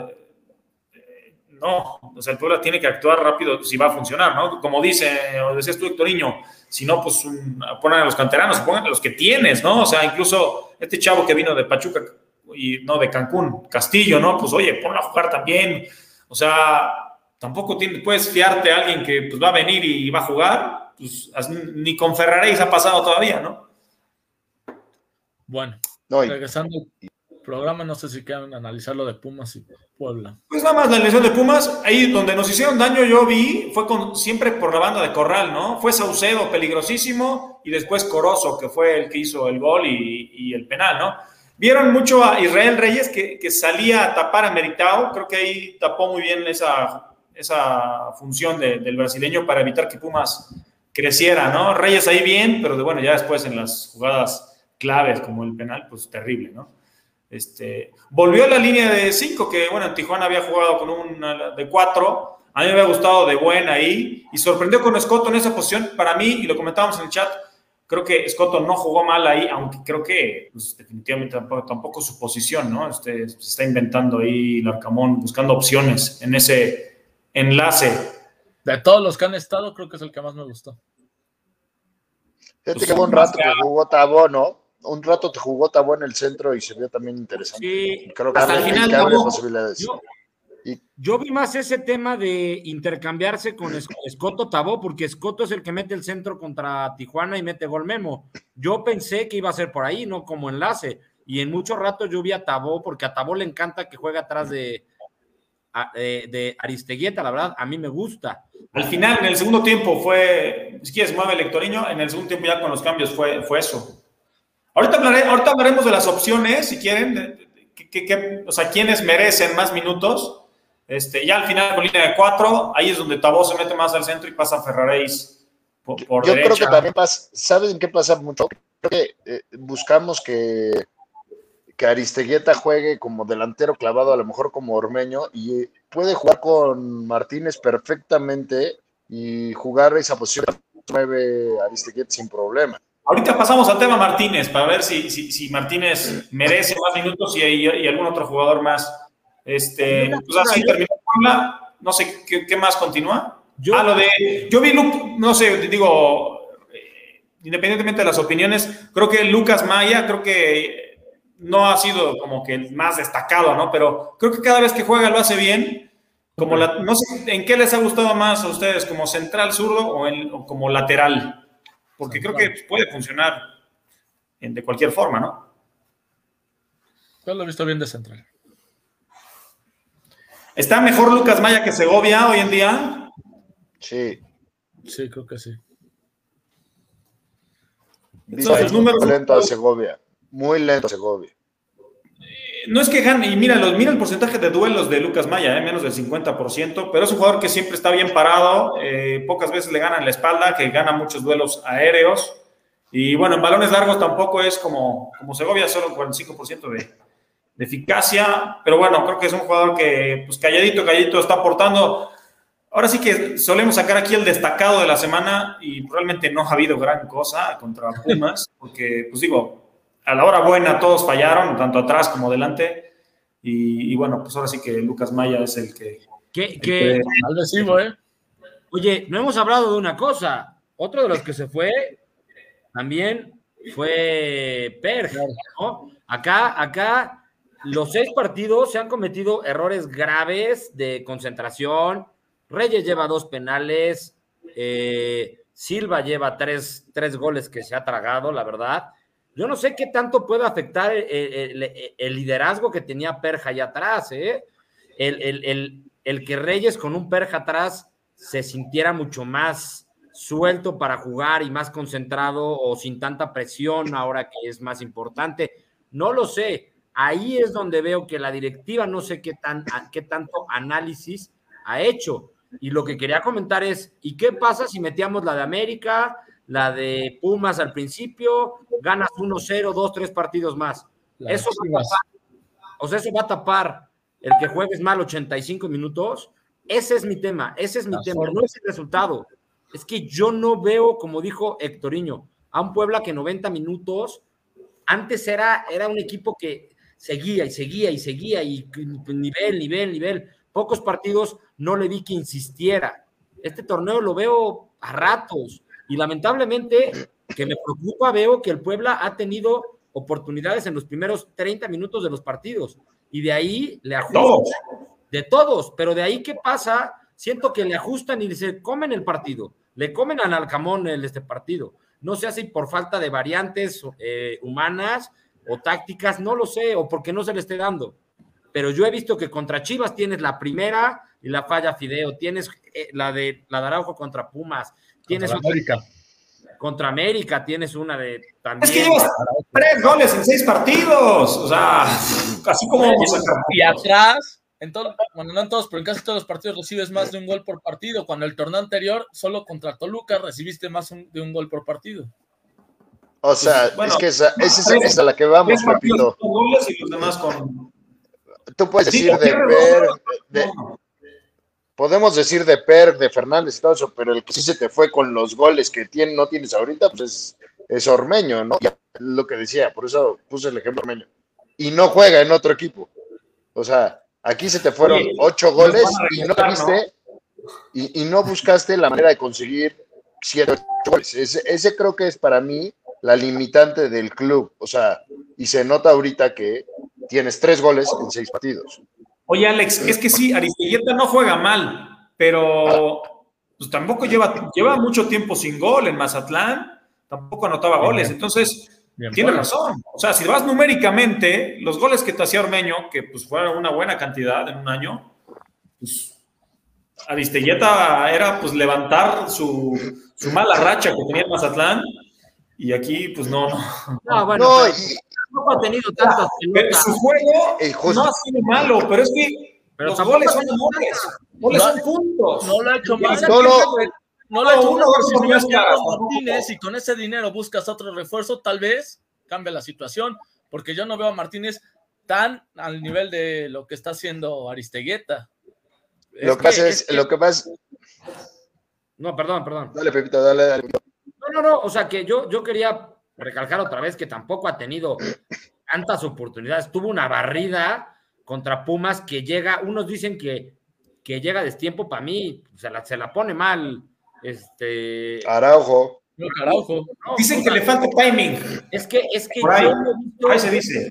no, o sea, el Puebla tiene que actuar rápido si va a funcionar, ¿no? Como dice, o decías tú, Héctoriño, si no, pues un- ponen a los canteranos, pongan a los que tienes, ¿no? O sea, incluso este chavo que vino de Pachuca y no de Cancún, Castillo, ¿no? Pues oye, ponlo a jugar también. O sea, tampoco tiene- puedes fiarte a alguien que pues, va a venir y va a jugar. Pues, as- ni con Ferraréis ha pasado todavía, ¿no? Bueno, No, y- regresando al programa, no sé si quieren analizar lo de Pumas y Puebla. Pues nada más la lesión de Pumas, ahí donde nos hicieron daño yo vi, fue con, siempre por la banda de Corral, ¿no? Fue Saucedo peligrosísimo y después Corozo, que fue el que hizo el gol y, el penal, ¿no? Vieron mucho a Israel Reyes que, que salía a tapar a Meritao, creo que ahí tapó muy bien esa, esa función de- del brasileño para evitar que Pumas creciera, ¿no? Reyes ahí bien, pero de, bueno, ya después en las jugadas claves como el penal, pues terrible, ¿no? Este, volvió a la línea de 5, que bueno, en Tijuana había jugado con una de 4. A mí me había gustado de buena ahí y sorprendió con Escoto en esa posición. Para mí, y lo comentábamos en el chat, creo que Escoto no jugó mal ahí, aunque creo que pues, definitivamente tampoco, tampoco su posición, ¿no? Este, se está inventando ahí Larcamón, buscando opciones en ese enlace. De todos los que han estado, creo que es el que más me gustó. Fíjate Pues que un más rato que que- jugó Tabó, ¿no? Un rato te jugó Tabó en el centro y se vio también interesante. Sí, Creo que hasta el final que posibilidades. yo, Y- yo vi más ese tema de intercambiarse con Es- Escoto Tabó, porque Escoto es el que mete el centro contra Tijuana y mete gol Memo. Yo pensé que iba a ser por ahí, no como enlace. Y en muchos ratos yo vi a Tabó, porque a Tabó le encanta que juegue atrás de, de, de Aristeguieta, la verdad, a mí me gusta. Al final, en el segundo tiempo fue, si quieres, mueve el Lectoriño, en el segundo tiempo ya con los cambios fue, fue eso. Ahorita, hablaré, ahorita hablaremos de las opciones, si quieren, de- de- que- que- que- o sea, quiénes merecen más minutos. Este, ya al final, con línea de cuatro, ahí es donde Tabó se mete más al centro y pasa Ferraréis por, por Yo derecha. creo que también pasa, ¿saben qué pasa mucho? Creo que eh, buscamos que, que Aristeguieta juegue como delantero clavado, a lo mejor como Ormeño, y puede jugar con Martínez perfectamente y jugar esa posición 9 Aristeguieta sin problema. Ahorita pasamos al tema Martínez para ver si, si, si Martínez merece más minutos y, y, y algún otro jugador más. Este, pues así terminó Puebla. No sé qué, qué más continúa. Yo- ah, lo de. Yo vi, no sé, digo, eh, independientemente de las opiniones, creo que Lucas Maya, creo que no ha sido como que el más destacado, ¿no? Pero creo que cada vez que juega lo hace bien. Como la, no sé, ¿en qué les ha gustado más a ustedes? ¿Como central zurdo o, en- o como lateral? Porque creo que puede funcionar en- de cualquier forma, ¿no? Yo lo he visto bien de central. ¿Está mejor Lucas Maya que Segovia hoy en día? Sí. Sí, creo que sí. Sus números. Muy lento a Segovia. Muy lento a Segovia. No es que gane, y mira, los, mira el porcentaje de duelos de Lucas Maya, eh, menos del 50%, pero es un jugador que siempre está bien parado, eh, pocas veces le ganan la espalda, que gana muchos duelos aéreos, y bueno, en balones largos tampoco es como, como Segovia, solo un 45% de, de eficacia, pero bueno, creo que es un jugador que, pues calladito, calladito, está aportando. Ahora sí que solemos sacar aquí el destacado de la semana y realmente no ha habido gran cosa contra Pumas, porque, pues digo, a la hora buena todos fallaron, tanto atrás como adelante. Y, y bueno, pues ahora sí que Lucas Maya es el que. Que, el que- ¿eh? oye, no hemos hablado de una cosa. Otro de los que se fue también fue Per, ¿no? Acá, acá, los seis partidos se han cometido errores graves de concentración. Reyes lleva dos penales. eh, Silva lleva tres, tres goles que se ha tragado, la verdad. Yo no sé qué tanto puede afectar el, liderazgo que tenía Perja allá atrás, ¿eh? El, el- que Reyes con un Perja atrás se sintiera mucho más suelto para jugar y más concentrado o sin tanta presión ahora que es más importante. No lo sé. Ahí es donde veo que la directiva no sé qué, tan, qué tanto análisis ha hecho. Y lo que quería comentar es, ¿y qué pasa si metíamos la de América, la de Pumas al principio, ganas 1-0, 2, 3 partidos más? Eso va a tapar, o sea, eso va a tapar el que juegues mal 85 minutos. Ese es mi tema, ese es mi tema, no es el resultado. Es que yo no veo, como dijo Hectoriño, a un Puebla que 90 minutos, antes era, era un equipo que seguía y seguía y seguía y nivel, nivel, nivel. Pocos partidos no le vi que insistiera. Este torneo lo veo a ratos y lamentablemente que me preocupa, veo que el Puebla ha tenido oportunidades en los primeros 30 minutos de los partidos y de ahí le ajustan. Todos. De todos, pero de ahí qué pasa, siento que le ajustan y se comen el partido, le comen al Alcamón el, este partido. No sé si por falta de variantes eh, humanas o tácticas, no lo sé, o porque no se le esté dando. Pero yo he visto que contra Chivas tienes la primera y la falla Fideo, tienes eh, la de la de Araujo contra Pumas, tienes Contra América. contra América, tienes una de también. Es que llevas tres goles en seis partidos. O sea, así como vamos a sacar. Y atrás, en todo, bueno, no en todos, pero en casi todos los partidos recibes más de un gol por partido. Cuando el torneo anterior, solo contra Toluca, recibiste más un- de un gol por partido. O sea, Pues, bueno, es que esa, esa es, esa es a la que vamos, Pepito. con goles y los demás con. Tú puedes Sí, decir de No. Podemos decir de Per, de Fernández y todo eso, pero el que sí se te fue con los goles que tiene, no tienes ahorita, pues es, es Ormeño, ¿no? Lo que decía, por eso puse el ejemplo Ormeño. Y no juega en otro equipo. O sea, aquí se te fueron Oye, ocho goles y no buscaste la manera de conseguir siete ocho goles. Ese, ese creo que es para mí la limitante del club. O sea, y se nota ahorita que tienes tres goles en seis partidos. Oye, Alex, es que sí, Aristeguieta no juega mal, pero pues tampoco lleva, lleva mucho tiempo sin gol en Mazatlán, tampoco anotaba goles, entonces Bien, tiene bueno. razón. O sea, si vas numéricamente, los goles que te hacía Ormeño, que pues fueron una buena cantidad en un año, pues Aristeguieta era pues levantar su, su mala racha que tenía en Mazatlán, y aquí pues no, no. No, bueno, No, pero tampoco ha tenido tantas Pero pelotas. su juego no ha sido malo, pero es que Pero los tampoco goles son goles. Goles No- son puntos. No lo ha hecho mal. No lo- No lo ha No, hecho uno mal. o dos Si no oportunidades es claras, Carlos tampoco. Martínez y con ese dinero buscas otro refuerzo, tal vez cambia la situación, porque yo no veo a Martínez tan al nivel de lo que está haciendo Aristeguieta. lo que pasa es, lo que pasa No, perdón, perdón. Dale, Pepito, dale, dale. No, no, o sea que yo, yo quería recalcar otra vez que tampoco ha tenido tantas oportunidades. Tuvo una barrida contra Pumas que llega, unos dicen que, que llega a destiempo, para mí se la, se la pone mal. Este, Araujo. No, Araujo. no, Dicen que le falta timing. Es que, es que Por ahí, yo no he visto- ahí se dice.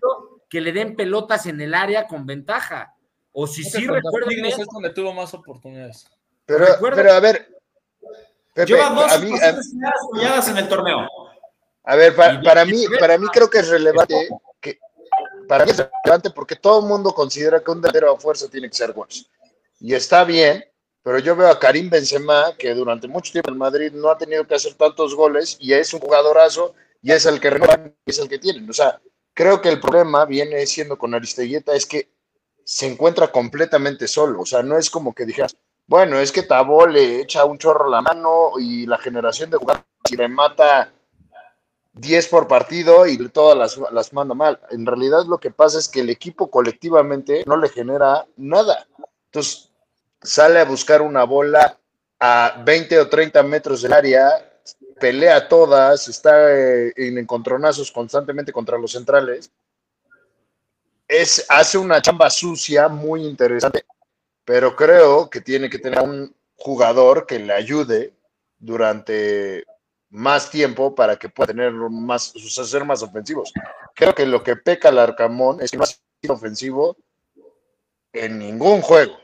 que le den pelotas en el área con ventaja. O si sí, Tigres es donde tuvo más oportunidades. Pero, Recuerdo- pero a ver, Pepe, Lleva dos a mí, a, en el torneo. A ver, para mí, para mí creo que es relevante que para mí es relevante porque todo el mundo considera que un delantero a fuerza tiene que ser Guas. Y está bien, pero yo veo a Karim Benzema que durante mucho tiempo en Madrid no ha tenido que hacer tantos goles y es un jugadorazo y es el que y es el que tienen. O sea, creo que el problema viene siendo con Aristeguieta es que se encuentra completamente solo. O sea, no es como que dijeras, bueno, es que Tabo le echa un chorro la mano y la generación de jugadores y le mata 10 por partido y todas las, las manda mal. En realidad lo que pasa es que el equipo colectivamente no le genera nada. Entonces sale a buscar una bola a 20 o 30 metros del área, pelea todas, está eh, en encontronazos constantemente contra los centrales. Es, hace una chamba sucia muy interesante, pero creo que tiene que tener un jugador que le ayude durante más tiempo para que pueda tener más, ser más ofensivos. Creo que lo que peca el Arcamón es que no ha sido ofensivo en ningún juego.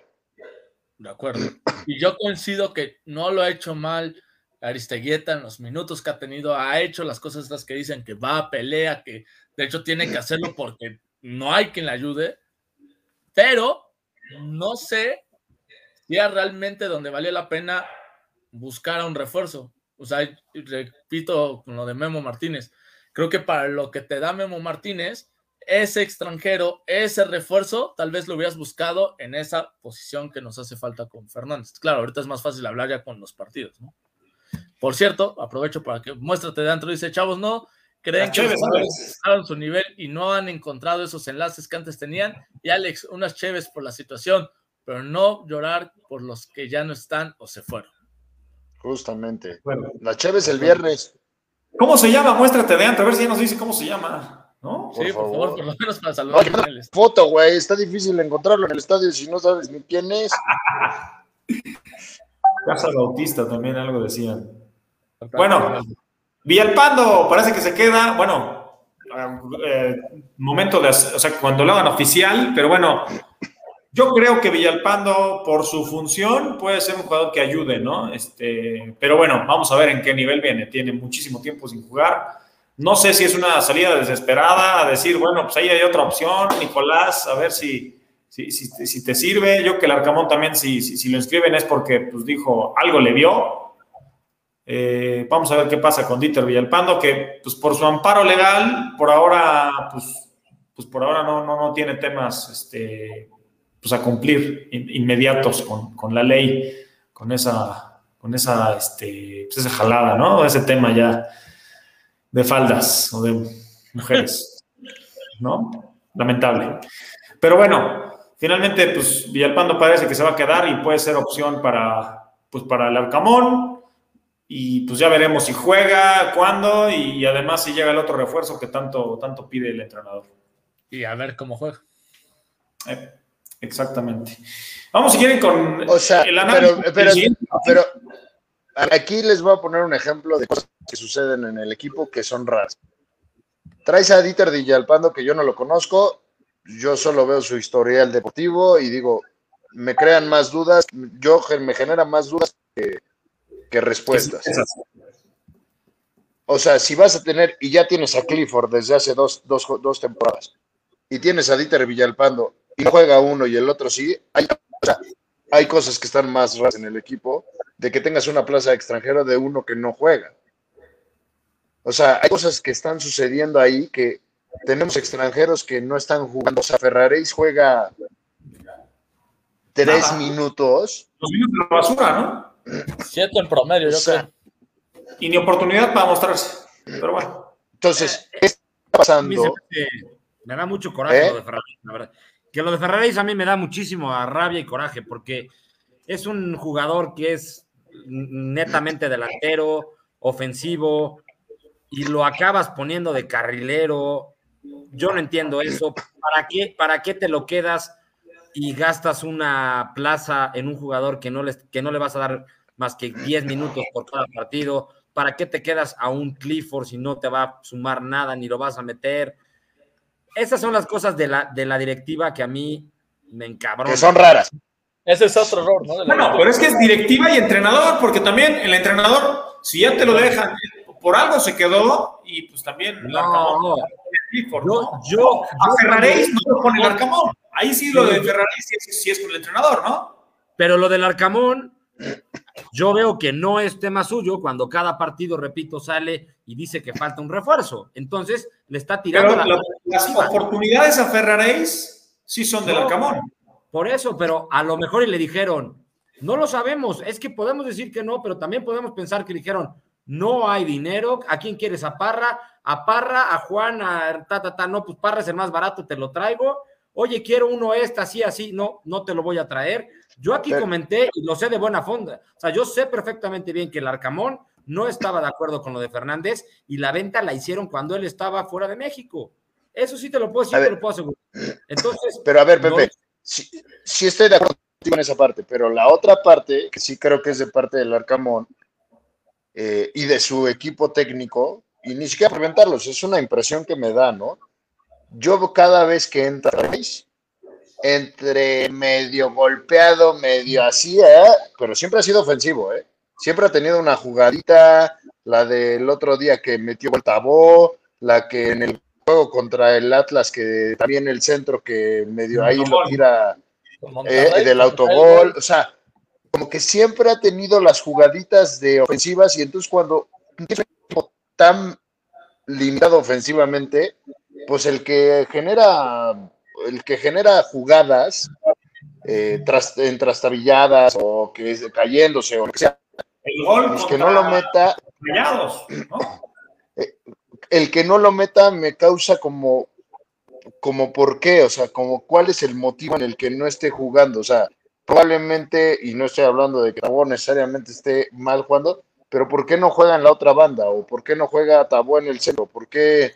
De acuerdo. Y yo coincido que no lo ha hecho mal Aristeguieta en los minutos que ha tenido, ha hecho las cosas estas que dicen que va a pelea, que de hecho tiene que hacerlo porque no hay quien le ayude, pero no sé si era realmente donde valía la pena buscar a un refuerzo. O sea, repito con lo de Memo Martínez, creo que para lo que te da Memo Martínez, ese extranjero, ese refuerzo, tal vez lo hubieras buscado en esa posición que nos hace falta con Fernández. Claro, ahorita es más fácil hablar ya con los partidos, ¿no? Por cierto, aprovecho para que muéstrate de antro, dice, chavos, no, creen que bajaron su nivel y no han encontrado esos enlaces que antes tenían. Y Alex, unas cheves por la situación, pero no llorar por los que ya no están o se fueron. Justamente. Bueno, La Chévez el viernes. ¿Cómo se llama? Muéstrate de antes, a ver si ya nos dice cómo se llama. ¿No? Por sí, por favor, favor. por lo menos para No, saludar. manda foto, güey. Está difícil encontrarlo en el estadio si no sabes ni quién es. Casa Bautista también algo decían. Bueno, Villalpando parece que se queda, bueno, eh, momento de, o sea, cuando lo hagan oficial, pero bueno, yo creo que Villalpando por su función puede ser un jugador que ayude, ¿no? Este, pero bueno, vamos a ver en qué nivel viene. Tiene muchísimo tiempo sin jugar. No sé si es una salida desesperada a decir, bueno, pues ahí hay otra opción, Nicolás, a ver si, si, si, te sirve. Yo que el Arcamón también, si, si, si lo inscriben es porque, pues dijo, algo le vio, eh, vamos a ver qué pasa con Dieter Villalpando, que pues por su amparo legal, por ahora, pues, pues por ahora no, no, no tiene temas este, pues a cumplir in- inmediatos con, con la ley, con esa, con esa, este, pues esa jalada, ¿no? Ese tema ya de faldas o de mujeres, ¿no? Lamentable. Pero bueno, finalmente, pues Villalpando parece que se va a quedar y puede ser opción para, pues, para el Arcamón. Y pues ya veremos si juega, cuándo y además si llega el otro refuerzo que tanto, tanto pide el entrenador. Y a ver cómo juega. Eh, exactamente. Vamos si quieren con O sea, el análisis. pero, aquí les voy a poner un ejemplo de cosas que suceden en el equipo que son raras. Traes a Dieter Villalpando, que yo no lo conozco, yo solo veo su historial deportivo y digo, me crean más dudas, yo me genera más dudas que, que respuestas. O sea, si vas a tener, y ya tienes a Clifford desde hace dos, dos, dos temporadas, y tienes a Dieter Villalpando, y no juega uno y el otro sí, hay, o sea, hay cosas que están más raras en el equipo de que tengas una plaza de extranjero de uno que no juega. O sea, hay cosas que están sucediendo ahí que tenemos extranjeros que no están jugando. O sea, Ferraréis juega tres Nada. minutos. Los minutos de la basura, ¿no? Siete en promedio, yo O sea, creo. Y ni oportunidad para mostrarse. Pero bueno. Entonces, ¿qué está pasando? me, da mucho coraje ¿Eh? lo de Ferraris, la verdad. Que lo de Ferraris a mí me da muchísimo a rabia y coraje, porque es un jugador que es netamente delantero, ofensivo y lo acabas poniendo de carrilero. Yo no entiendo eso. ¿Para qué, para qué te lo quedas y gastas una plaza en un jugador que no, que no le vas a dar más que 10 minutos por cada partido? ¿Para qué te quedas a un Clifford si no te va a sumar nada ni lo vas a meter? Esas son las cosas de la, de la directiva que a mí me encabronan. Que son raras. Ese es otro error, ¿no? Bueno, pero es que es directiva y entrenador, porque también el entrenador, si ya te lo dejan, por algo se quedó y pues también el No, Arcamón, no. Yo, ¿no? yo, A Ferraréis no lo pone el yo- Arcamón. Ahí sí lo de Ferraréis sí es, sí es con el entrenador, ¿no? Pero lo del Arcamón, yo veo que no es tema suyo cuando cada partido, repito, sale y dice que falta un refuerzo. Entonces le está tirando Pero la- lo- las oportunidades a Ferraréis sí son del No. Arcamón. Por eso, pero a lo mejor y le dijeron, no lo sabemos, es que podemos decir que no, pero también podemos pensar que le dijeron, no hay dinero, ¿a quién quieres? ¿A Parra? ¿A Parra? ¿A Juan? ¿A ta, ta, ta? No, pues Parra es el más barato, te lo traigo. Oye, quiero uno este, así, así, no, no te lo voy a traer. Yo aquí comenté y lo sé de buena fonda. O sea, yo sé perfectamente bien que el Arcamón no estaba de acuerdo con lo de Fernández y la venta la hicieron cuando él estaba fuera de México. Eso sí te lo puedo decir, te lo puedo asegurar. Entonces, Pero a ver, no- Pepe, sí, sí estoy de acuerdo contigo en esa parte, pero la otra parte, que sí creo que es de parte del Arcamón eh, y de su equipo técnico, y ni siquiera preguntarlos, es una impresión que me da, ¿no? Yo cada vez que entra entre medio golpeado, medio así, ¿eh? pero siempre ha sido ofensivo, ¿eh? Siempre ha tenido una jugadita, la del otro día que metió Tabó, la que en el juego contra el Atlas, que también el centro que medio ahí lo tira eh, del autogol, o sea, como que siempre ha tenido las jugaditas de ofensivas y entonces cuando un equipo tan limitado ofensivamente, pues el que genera el que genera jugadas eh, tras, en trastabilladas o que es cayéndose o lo que sea, El gol pues que no lo meta, Rayados, ¿no? el que no lo meta me causa como como por qué, o sea, como cuál es el motivo en el que no esté jugando, o sea, probablemente, y no estoy hablando de que Tabó necesariamente esté mal jugando, pero ¿por qué no juega en la otra banda? ¿O por qué no juega Tabó en el centro? ¿Por qué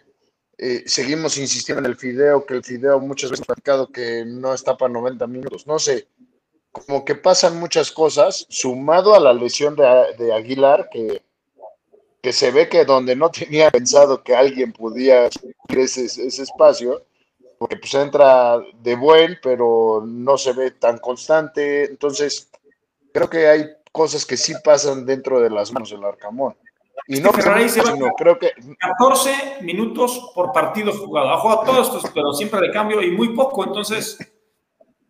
eh, seguimos insistiendo en el Fideo, que el Fideo muchas veces ha platicado que no está para 90 minutos? No sé, como que pasan muchas cosas, sumado a la lesión de, de Aguilar, que, que se ve que donde no tenía pensado que alguien podía ese, ese espacio, porque pues entra de buen, pero no se ve tan constante. Entonces, creo que hay cosas que sí pasan dentro de las manos del Arcamón. Y no, Ferrari se va- sino creo que 14 minutos por partido jugado. Ha jugado todos estos, pero siempre de cambio y muy poco. Entonces,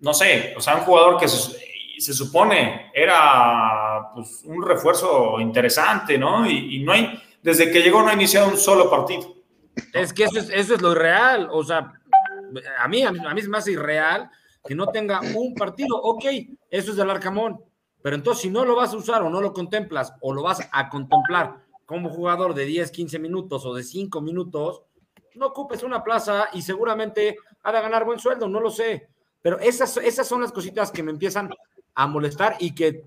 no sé, o sea, un jugador que se, se supone era pues, un refuerzo interesante, ¿no? Y, no hay, desde que llegó no ha iniciado un solo partido. Es que eso es, eso es lo irreal. O sea, a mí, a mí, a mí me hace irreal que no tenga un partido. Ok, eso es del Arcamón. Pero entonces, si no lo vas a usar o no lo contemplas o lo vas a contemplar como jugador de 10, 15 minutos o de 5 minutos, no ocupes una plaza y seguramente ha de ganar buen sueldo, no lo sé. Pero esas, esas son las cositas que me empiezan a molestar y que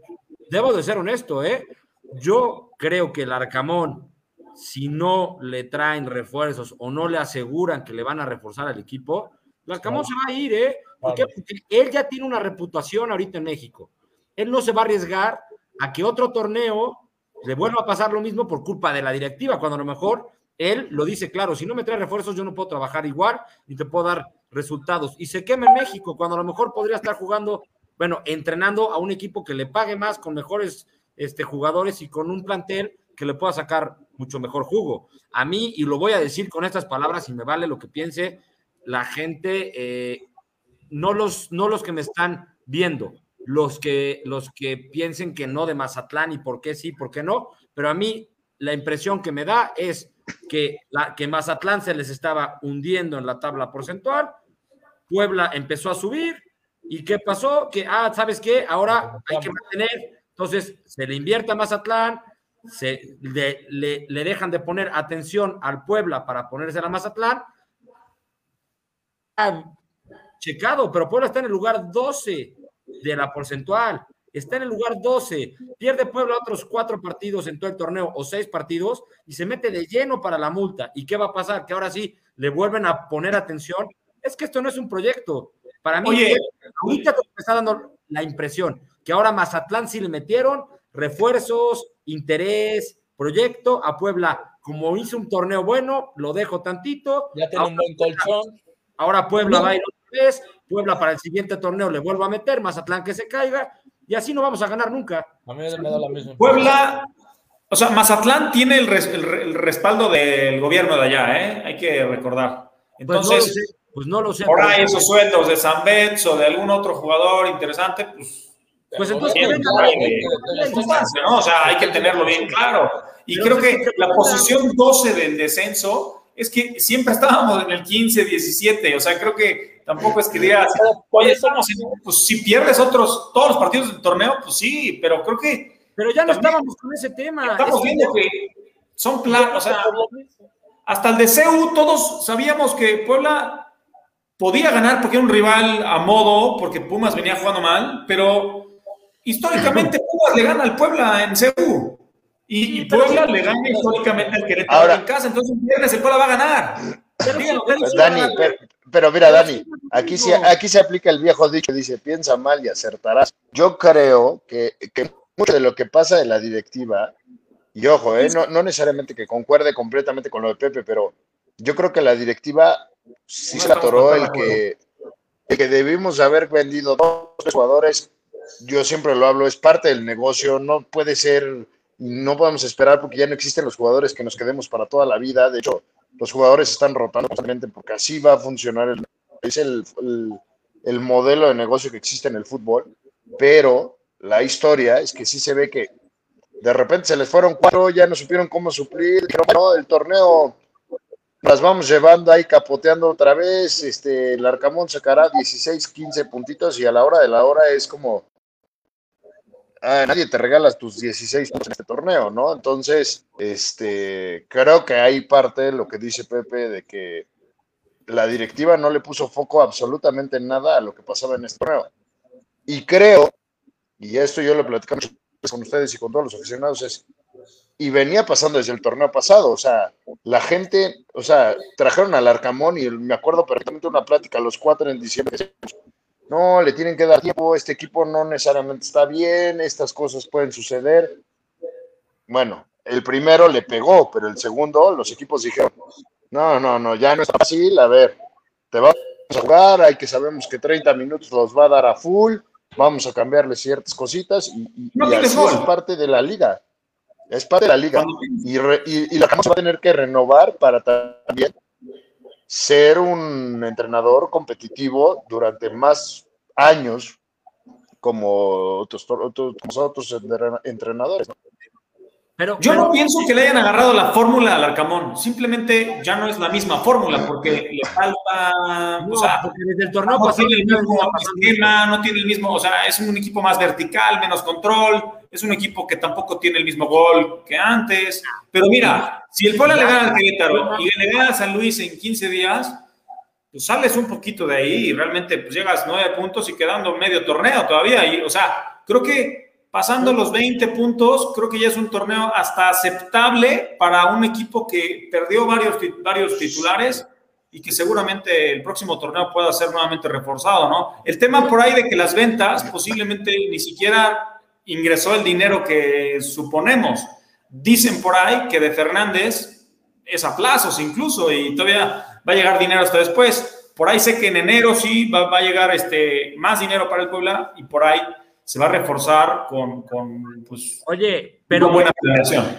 debo de ser honesto, ¿eh? Yo creo que el Arcamón, si no le traen refuerzos o no le aseguran que le van a reforzar al equipo, el Arcamón se va a ir, ¿eh? Porque él ya tiene una reputación ahorita en México. Él no se va a arriesgar a que otro torneo le vuelva a pasar lo mismo por culpa de la directiva, cuando a lo mejor él lo dice claro, si no me trae refuerzos yo no puedo trabajar igual ni te puedo dar resultados. Y se quema en México, cuando a lo mejor podría estar jugando, bueno, entrenando a un equipo que le pague más, con mejores este, jugadores y con un plantel que le pueda sacar mucho mejor jugo. A mí, y lo voy a decir con estas palabras y me vale lo que piense la gente, eh, no, los, no los que me están viendo, los que, los que piensen que no de Mazatlán y por qué sí, por qué no, pero a mí la impresión que me da es que, la, que Mazatlán se les estaba hundiendo en la tabla porcentual, Puebla empezó a subir, ¿y qué pasó? Que, ah, ¿sabes qué? Ahora hay que mantener, entonces se le invierte a Mazatlán, se, le, le, dejan de poner atención al Puebla para ponerse a Mazatlán, checado, pero Puebla está en el lugar 12 de la porcentual. está en el lugar 12, pierde Puebla otros cuatro partidos en todo el torneo o seis partidos y se mete de lleno para la multa. ¿Y qué va a pasar? Que ahora sí le vuelven a poner atención. Es que esto no es un proyecto. Para mí, Oye. ahorita me está dando la impresión que ahora Mazatlán sí le metieron refuerzos, interés, proyecto a Puebla. Como hizo un torneo bueno, lo dejo tantito. Ya tiene un buen colchón. Ahora Puebla va a ir otra vez. Puebla para el siguiente torneo le vuelvo a meter. Mazatlán que se caiga. Y así no vamos a ganar nunca. A mí me da la misma. Puebla, o sea, Mazatlán tiene el, res- el re- el respaldo del gobierno de allá, ¿eh? Hay que recordar. Pues no Entonces. Pues no lo sé. por ahí esos sueldos de San Betts o de algún otro jugador interesante, pues Pues entonces que tienen venga ¿no? O sea, hay que tenerlo bien claro. Y creo que la posición 12 del descenso es que siempre estábamos en el 15, 17, o sea, creo que tampoco es que digas, oye, estamos en- pues si pierdes otros, todos los partidos del torneo, pues sí, pero creo que Pero ya no estábamos con ese tema. estamos Es- viendo que son claros, o sea, hasta el de CEU todos sabíamos que Puebla podía ganar porque era un rival a modo, porque Pumas venía jugando mal, pero históricamente Pumas le gana al Puebla en CEU. Y, y Puebla le gana históricamente al Querétaro Ahora- en casa, entonces un viernes el Puebla va a ganar. pero- Díganlo, pero- Dani, pero, pero mira, Dani, aquí sí, aquí se aplica el viejo dicho, dice, piensa mal y acertarás. Yo creo que, que mucho de lo que pasa de la directiva, y ojo, eh, no, no necesariamente que concuerde completamente con lo de Pepe, pero yo creo que la directiva sí se atoró el que, el que debimos haber vendido dos jugadores. Yo siempre lo hablo, es parte del negocio, no puede ser, no podemos esperar porque ya no existen los jugadores que nos quedemos para toda la vida. De hecho, los jugadores están rotando constantemente porque así va a funcionar. El, es el, el- el modelo de negocio que existe en el fútbol, pero la historia es que sí se ve que de repente se les fueron cuatro, ya no supieron cómo suplir, dijeron, no, el torneo las vamos llevando ahí capoteando otra vez, este, el Arcamón sacará 16, 15 puntitos y a la hora de la hora es como, ah, nadie te regalas tus 16 puntos en este torneo, ¿no? Entonces, este, creo que hay parte de lo que dice Pepe de que la directiva no le puso foco absolutamente en nada a lo que pasaba en este torneo. Y creo, y esto yo lo veces con ustedes y con todos los aficionados, es, y venía pasando desde el torneo pasado, o sea, la gente, o sea, trajeron al Arcamón y me acuerdo perfectamente una plática los cuatro en diciembre. No, le tienen que dar tiempo, este equipo no necesariamente está bien, estas cosas pueden suceder. Bueno, el primero le pegó, pero el segundo, los equipos dijeron, no, no, no, ya no está fácil, a ver, te vamos a jugar, hay que sabemos que 30 minutos los va a dar a full, vamos a cambiarle ciertas cositas y, y- No y así es parte de la liga. Es parte de la liga. Y, re- y, y la Ramos va a tener que renovar para también ser un entrenador competitivo durante más años como otros, otros, como otros entrena- entrenadores. ¿no? pero- Yo pero- no pienso que le hayan agarrado la fórmula al Arcamón, simplemente ya no es la misma fórmula porque le falta, No, o sea, porque desde el torneo no pasado tiene el mismo esquema, no tiene el mismo, o sea, es un equipo más vertical, menos control, es un equipo que tampoco tiene el mismo gol que antes. Pero mira, si el Puebla le gana al Querétaro y le gana a San Luis en 15 días, pues sales un poquito de ahí y realmente pues llegas nueve puntos y quedando medio torneo todavía. Y, o sea, creo que pasando los 20 puntos, creo que ya es un torneo hasta aceptable para un equipo que perdió varios, varios titulares y que seguramente el próximo torneo pueda ser nuevamente reforzado, ¿no? El tema por ahí de que las ventas posiblemente ni siquiera ingresó el dinero que suponemos. Dicen por ahí que de Fernández es a plazos incluso y todavía va a llegar dinero hasta después. Por ahí sé que en enero sí va, va a llegar este, más dinero para el Puebla y por ahí se va a reforzar con, con pues, Oye, pero, una buena planeación.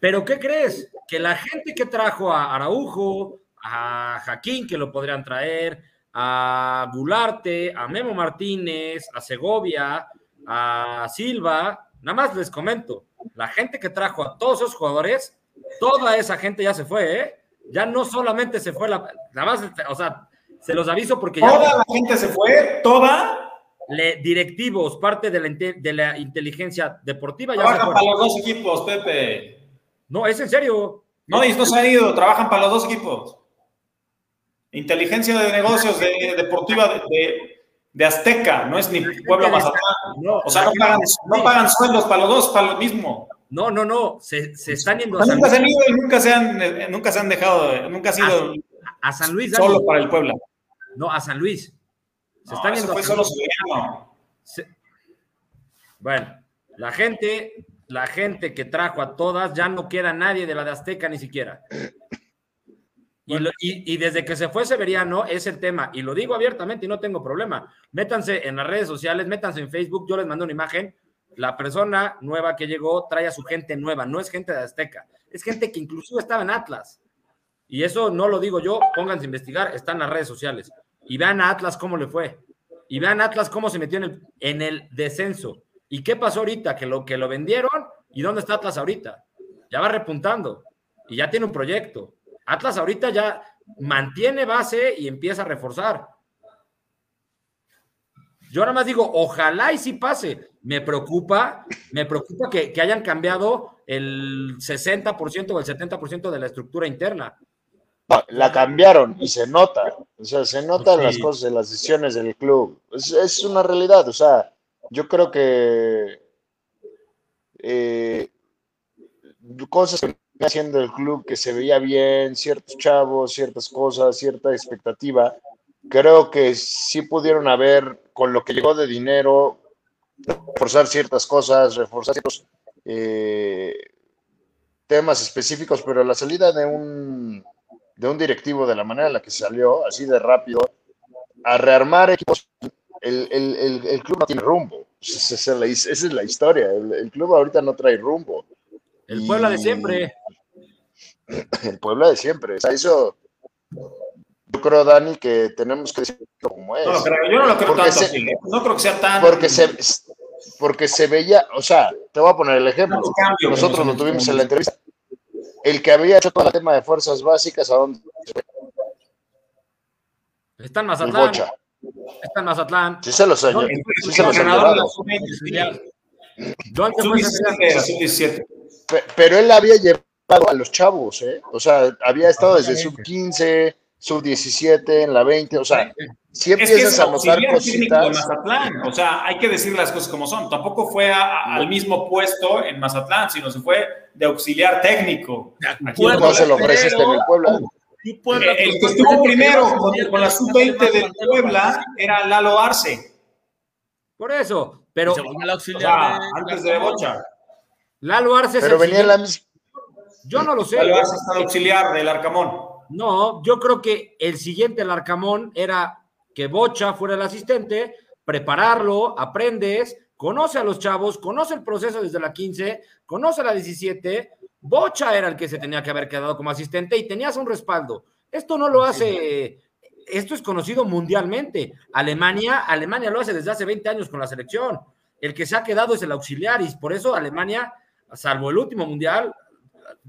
pero ¿qué crees? Que la gente que trajo a Araujo, a Jaquín, que lo podrían traer, a Gularte, a Memo Martínez, a Segovia, a Silva, nada más les comento, la gente que trajo a todos esos jugadores, toda esa gente ya se fue, ¿eh? Ya no solamente se fue la, nada más, o sea, se los aviso porque ya Toda la gente se fue, toda. le- directivos, parte de la, inte- de la inteligencia deportiva ya se Trabajan para los dos equipos, Pepe. No, es en serio. No, y no se han ido, trabajan para los dos equipos. Inteligencia de negocios, de, deportiva, de, de- de Azteca, no es ni Puebla Mazatlán. No, O sea, no pagan, no pagan sueldos para los dos, para lo mismo. No, no, no. Se, se están yendo a San, nunca se han ido y nunca se han, eh, nunca se han dejado, de- nunca ha sido a San Luis. Solo para el Puebla. No, a San Luis. Se No, están yendo fue a San solo Luis. Se- Bueno, la gente, la gente que trajo a todas, ya no queda nadie de la de Azteca ni siquiera. Y, lo- y- desde que se fue Severiano es el tema, y lo digo abiertamente y no tengo problema. Métanse en las redes sociales, métanse en Facebook, yo les mando una imagen. La persona nueva que llegó trae a su gente nueva, no es gente de Azteca, es gente que inclusive estaba en Atlas. Y eso no lo digo yo, pónganse a investigar, está en las redes sociales. Y vean a Atlas cómo le fue. Y vean Atlas cómo se metió en el, en el descenso. ¿Y qué pasó ahorita? Que lo, que lo vendieron. ¿Y dónde está Atlas ahorita? Ya va repuntando. Y ya tiene un proyecto. Atlas ahorita ya mantiene base y empieza a reforzar. Yo nada más digo, ojalá y sí pase. Me preocupa, me preocupa que, que hayan cambiado el 60% o el 70% de la estructura interna. La cambiaron y se nota. O sea, se notan Sí. las cosas, las decisiones del club. Es, es una realidad. O sea, yo creo que eh, cosas que haciendo el club que se veía bien, ciertos chavos, ciertas cosas, cierta expectativa, creo que sí pudieron haber, con lo que llegó de dinero, reforzar ciertas cosas, reforzar ciertos eh, temas específicos, pero la salida de un de un directivo de la manera en la que salió, así de rápido, a rearmar equipos, el, el- el- el club no tiene rumbo. Esa es la, esa es la historia. El, club ahorita no trae rumbo. El Y- Puebla de siempre. El Puebla de siempre. O sea, eso yo creo, Dani, que tenemos que decirlo como es. No creo, yo no lo creo Porque tanto se- así, ¿eh? No creo que sea tan. Porque se, porque se veía, o sea, te voy a poner el ejemplo. cambio Nosotros lo tuvimos en la entrevista. El que había hecho todo el tema de fuerzas básicas, ¿a dónde? Está en Mazatlán. Bocha. Está en Mazatlán. Sí se los ha No, sí se los ha llevado. sub-20, ¿Dónde fue ese Sub-17 era, sub-17. Pe- Pero él había llevado a los chavos, ¿eh? O sea, había estado desde sub 15, sub 17, en la 20, o sea, si Es que es empiezas el a notar auxiliar técnico de cositas. Mazatlán. O sea, hay que decir las cosas como son. Tampoco fue a- a- al mismo puesto en Mazatlán, sino se fue de auxiliar técnico. Aquí No se lo ofreciste en el Puebla. Puebla, Eh, El que estuvo primero con, con la más sub-20 de plantel Puebla era Lalo Arce, Por eso. Pero se volvió el o auxiliar sea, de- antes de Bocha. Lalo Arce es Pero el venía en la misma. Yo no lo sé. Lalo Arce está auxiliar del Arcamón. No, yo creo que el siguiente el Arcamón era que Bocha fuera el asistente, prepararlo, aprendes, conoce a los chavos, conoce el proceso desde la 15, conoce la 17. Bocha era el que se tenía que haber quedado como asistente y tenías un respaldo. Esto no lo hace, esto es conocido mundialmente. Alemania, Alemania lo hace desde hace 20 años con la selección. El que se ha quedado es el auxiliar y por eso Alemania, salvo el último mundial,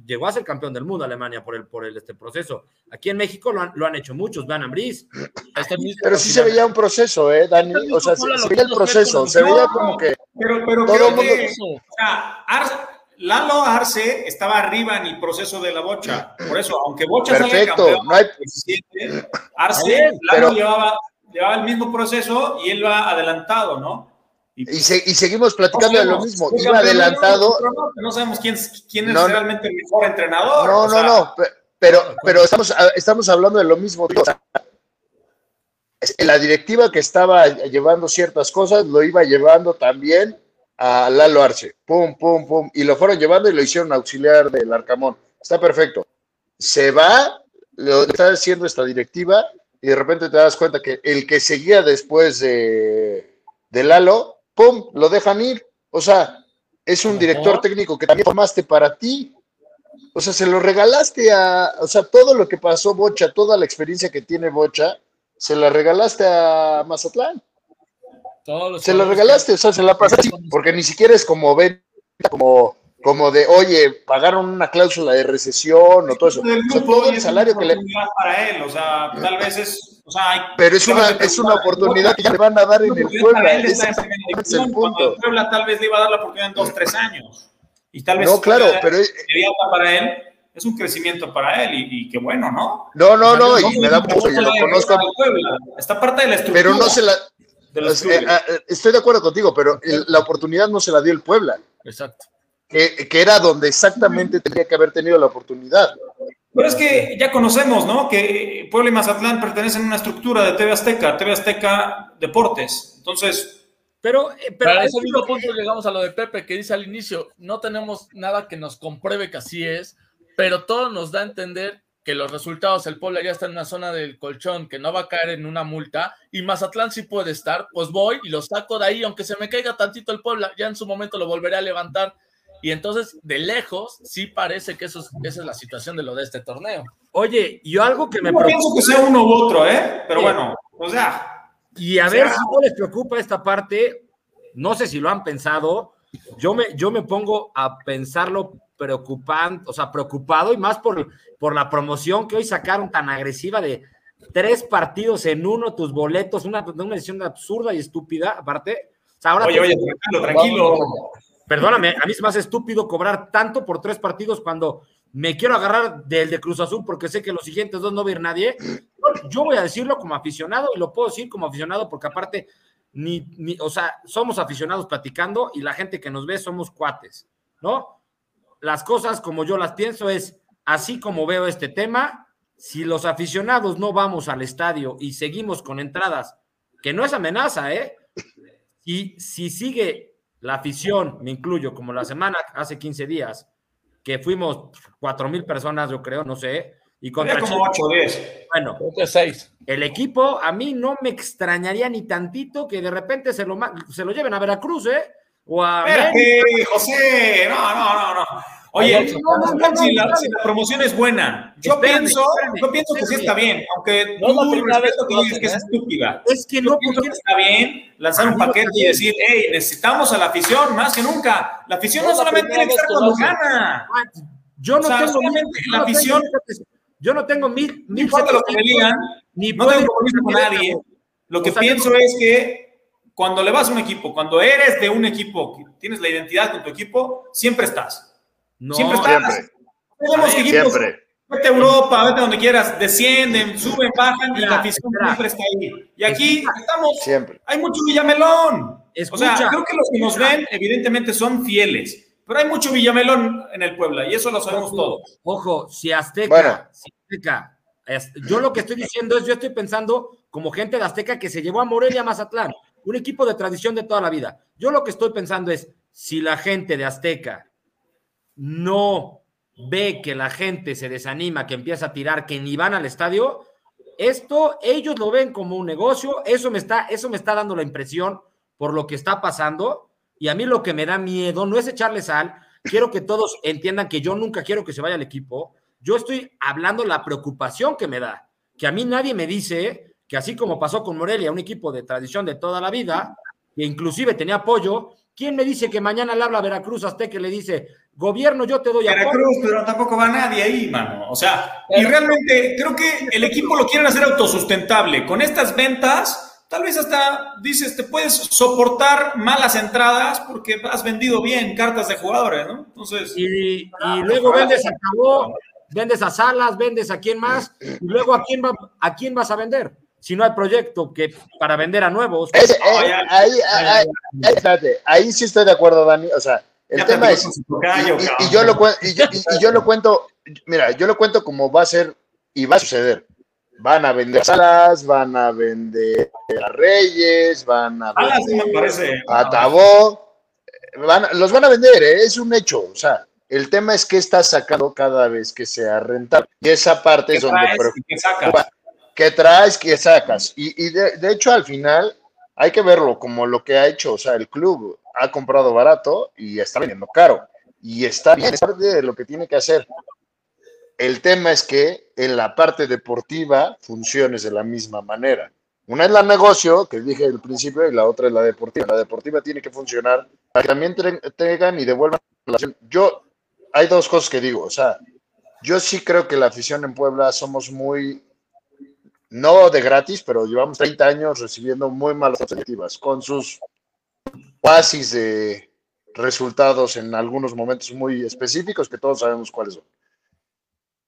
llegó a ser campeón del mundo Alemania por el, por el este proceso. Aquí en México lo han, lo han hecho muchos, vean Ambriz. Este Pero sí se veía un proceso, ¿eh, Dani? O sea, se, se veía el proceso, se veía como que Pero, pero Todo creo el mundo- que, o sea, Ar- Lalo Arce estaba arriba en el proceso de la bocha. Por eso, aunque Bocha salga Perfecto, campeón no hay- 17, Arce, Lalo pero- llevaba, llevaba el mismo proceso y él va adelantado, ¿no? Y, se- y seguimos platicando de lo mismo. Iba adelantado. no, sabemos quién, es- quién es No, no. realmente el mejor entrenador. No, o no, sea, no. pe- Pero, pero estamos, estamos hablando de lo mismo. O sea, es- la directiva que estaba llevando ciertas cosas lo iba llevando también a Lalo Arce. Pum, pum, pum. Y lo fueron llevando y lo hicieron auxiliar del Arcamón. Está perfecto. Se va, lo está haciendo esta directiva y de repente te das cuenta que el que seguía después de, de Lalo, pum, lo dejan ir. O sea, es un director técnico que también formaste para ti. O sea, se lo regalaste a, o sea, todo lo que pasó Bocha, toda la experiencia que tiene Bocha, se la regalaste a Mazatlán. Todos Se la regalaste, o sea, se la pasaste, porque ni siquiera es como venta, como, como de, oye, pagaron una cláusula de recesión o todo eso. O sea, todo el salario que le... para él, o sea, tal vez es, o sea, hay- Pero es una, es una oportunidad que ya le van a dar en el Puebla. en primera es el punto. Puebla tal vez le iba a dar la oportunidad en dos, tres años. Y tal vez No, claro, pero es- para él es un crecimiento para él y, y qué bueno, ¿no? no, no, no, y me da mucho, y lo conozco. Está parte de la estructura. pero no se la, de los Es- eh, clubes. eh, estoy de acuerdo contigo, pero el- la oportunidad no se la dio el Puebla, Exacto. que, que era donde exactamente tendría que haber tenido la oportunidad. Pero es que ya conocemos, ¿no? Que Puebla y Mazatlán pertenecen a una estructura de TV Azteca, TV Azteca Deportes. Entonces, Pero, eh, pero a ese es mismo punto llegamos a lo de Pepe, que dice al inicio, no tenemos nada que nos compruebe que así es, pero todo nos da a entender que los resultados, el Puebla ya está en una zona del colchón, que no va a caer en una multa, y Mazatlán sí puede estar, pues voy y lo saco de ahí, aunque se me caiga tantito el Puebla, ya en su momento lo volveré a levantar. Y entonces, de lejos, sí parece que eso es- esa es la situación de lo de este torneo. Oye, yo algo que me no preocupa. pienso que sea uno u otro, ¿eh? Pero Sí. bueno, o sea, Y a O ver sea- si no les preocupa esta parte, no sé si lo han pensado, yo me, yo me pongo a pensarlo preocupante, o sea, preocupado y más por, por la promoción que hoy sacaron tan agresiva de tres partidos en uno, tus boletos, una, una decisión absurda y estúpida, aparte. O sea, ahora oye, te- oye, tranquilo, tranquilo. Perdóname, a mí es más estúpido cobrar tanto por tres partidos cuando me quiero agarrar del de Cruz Azul porque sé que los siguientes dos no va a ir nadie. Yo- voy a decirlo como aficionado y lo puedo decir como aficionado porque aparte, ni, ni- o sea, somos aficionados platicando y la gente que nos ve somos cuates, ¿no? Las cosas como yo las pienso es, así como veo este tema, si los aficionados no vamos al estadio y seguimos con entradas, que no es amenaza, ¿eh? Y si sigue la afición, me incluyo, como la semana hace 15 días, que fuimos cuatro mil personas, yo creo, no sé, y contra Había como Chivas, 8 o 10. bueno, Creo que seis. el equipo, a mí no me extrañaría ni tantito que de repente se lo, se lo lleven a Veracruz, ¿eh? O a Espérate, José, no, no, no, no. Oye, No, no, si, la, si la promoción es buena, yo Espérame, pienso, espérame, yo pienso que sí está bien, aunque No tú respeto que dices que es estúpida. Es que Yo no, pienso porque que está bien lanzar un paquete y decir, hey, necesitamos a la afición más que nunca. La afición No solamente tiene que estar cuando gana. yo no O sea, tengo solamente mil- la yo afición- yo no tengo mil, No mil importa lo que me digan, ni no tengo compromiso con nadie. Lo que pienso es que cuando le vas a un equipo, cuando eres de un equipo, que tienes la identidad con tu equipo, siempre estás. No, siempre estás. Siempre, Tenemos que equipos, siempre. vete a Europa, vete a donde quieras, descienden, suben, bajan y la afición espera. siempre está ahí. Y aquí estamos, Siempre. hay mucho Villamelón. O Escucha. sea, creo que los que nos ven, evidentemente, son fieles. Pero hay mucho Villamelón en el Puebla y eso lo sabemos todos. Ojo, si Azteca, Bueno. si Azteca, es- yo lo que estoy diciendo es, yo estoy pensando como gente de Azteca que se llevó a Morelia a Mazatlán, un equipo de tradición de toda la vida. Yo lo que estoy pensando es, si la gente de Azteca no ve que la gente se desanima, que empieza a tirar, que ni van al estadio, esto ellos lo ven como un negocio, eso me está, eso me está dando la impresión por lo que está pasando, y a mí lo que me da miedo no es echarle sal, quiero que todos entiendan que yo nunca quiero que se vaya el equipo, yo estoy hablando la preocupación que me da, que a mí nadie me dice que así como pasó con Morelia, un equipo de tradición de toda la vida, que inclusive tenía apoyo, ¿quién me dice que mañana le habla a Veracruz Azteca y le dice, gobierno, yo te doy apoyo? Veracruz, pero tampoco va nadie ahí, mano. O sea, y realmente creo que el equipo lo quieren hacer autosustentable. Con estas ventas, tal vez hasta dices, te puedes soportar malas entradas porque has vendido bien cartas de jugadores, ¿no? Entonces, y, y luego vendes a Cabo, vendes a Salas, vendes a quién más, y luego a quién, va, a quién vas a vender. Si no hay proyecto que para vender a nuevos. Ese- eh, ahí, ahí, ahí- espérate, ahí sí estoy de acuerdo, Dani. O sea, el ya tema es. tocayo, y, yo lo cuen- y yo- y- y yo lo cuento, mira, yo lo cuento como va a ser y va a suceder. Van a vender salas, van a vender a Reyes, van a sí me vender parece. a Tabó, van los van a vender, ¿eh? es un hecho. O sea, el tema es que está sacando cada vez que sea rentable. Y esa parte ¿Qué es donde traes preocupa. y qué sacas? ¿Qué traes? ¿Qué sacas? Y, y de, de hecho, al final, hay que verlo como lo que ha hecho. O sea, el club ha comprado barato y está vendiendo caro. Y está bien, es parte de lo que tiene que hacer. El tema es que en la parte deportiva funciones de la misma manera. Una es la negocio, que dije al principio, y la otra es la deportiva. La deportiva tiene que funcionar para que también traigan y devuelvan la afición. Yo, hay dos cosas que digo. O sea, yo sí creo que la afición en Puebla somos muy no de gratis, pero llevamos 30 años recibiendo muy malas perspectivas, con sus oasis de resultados en algunos momentos muy específicos que todos sabemos cuáles son.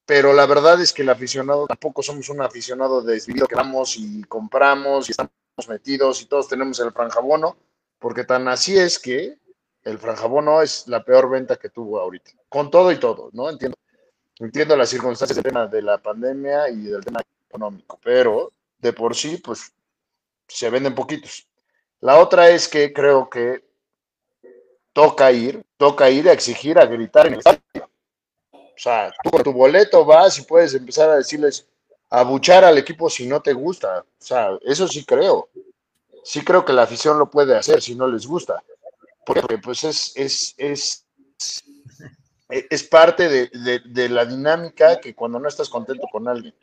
Pero la verdad es que el aficionado tampoco somos un aficionado desvivido que vamos y compramos y estamos metidos y todos tenemos el franjabono, porque tan así es que el franjabono es la peor venta que tuvo ahorita, con todo y todo, ¿no? Entiendo, entiendo las circunstancias del tema de la pandemia y del tema económico, pero de por sí, pues se venden poquitos. La otra es que creo que toca ir, toca ir a exigir, a gritar en el. O sea, tú con tu boleto vas y puedes empezar a decirles, a buchar al equipo si no te gusta. O sea, eso sí creo. Sí creo que la afición lo puede hacer si no les gusta. Porque pues es, es, es, es parte de, de, de la dinámica que cuando no estás contento con alguien.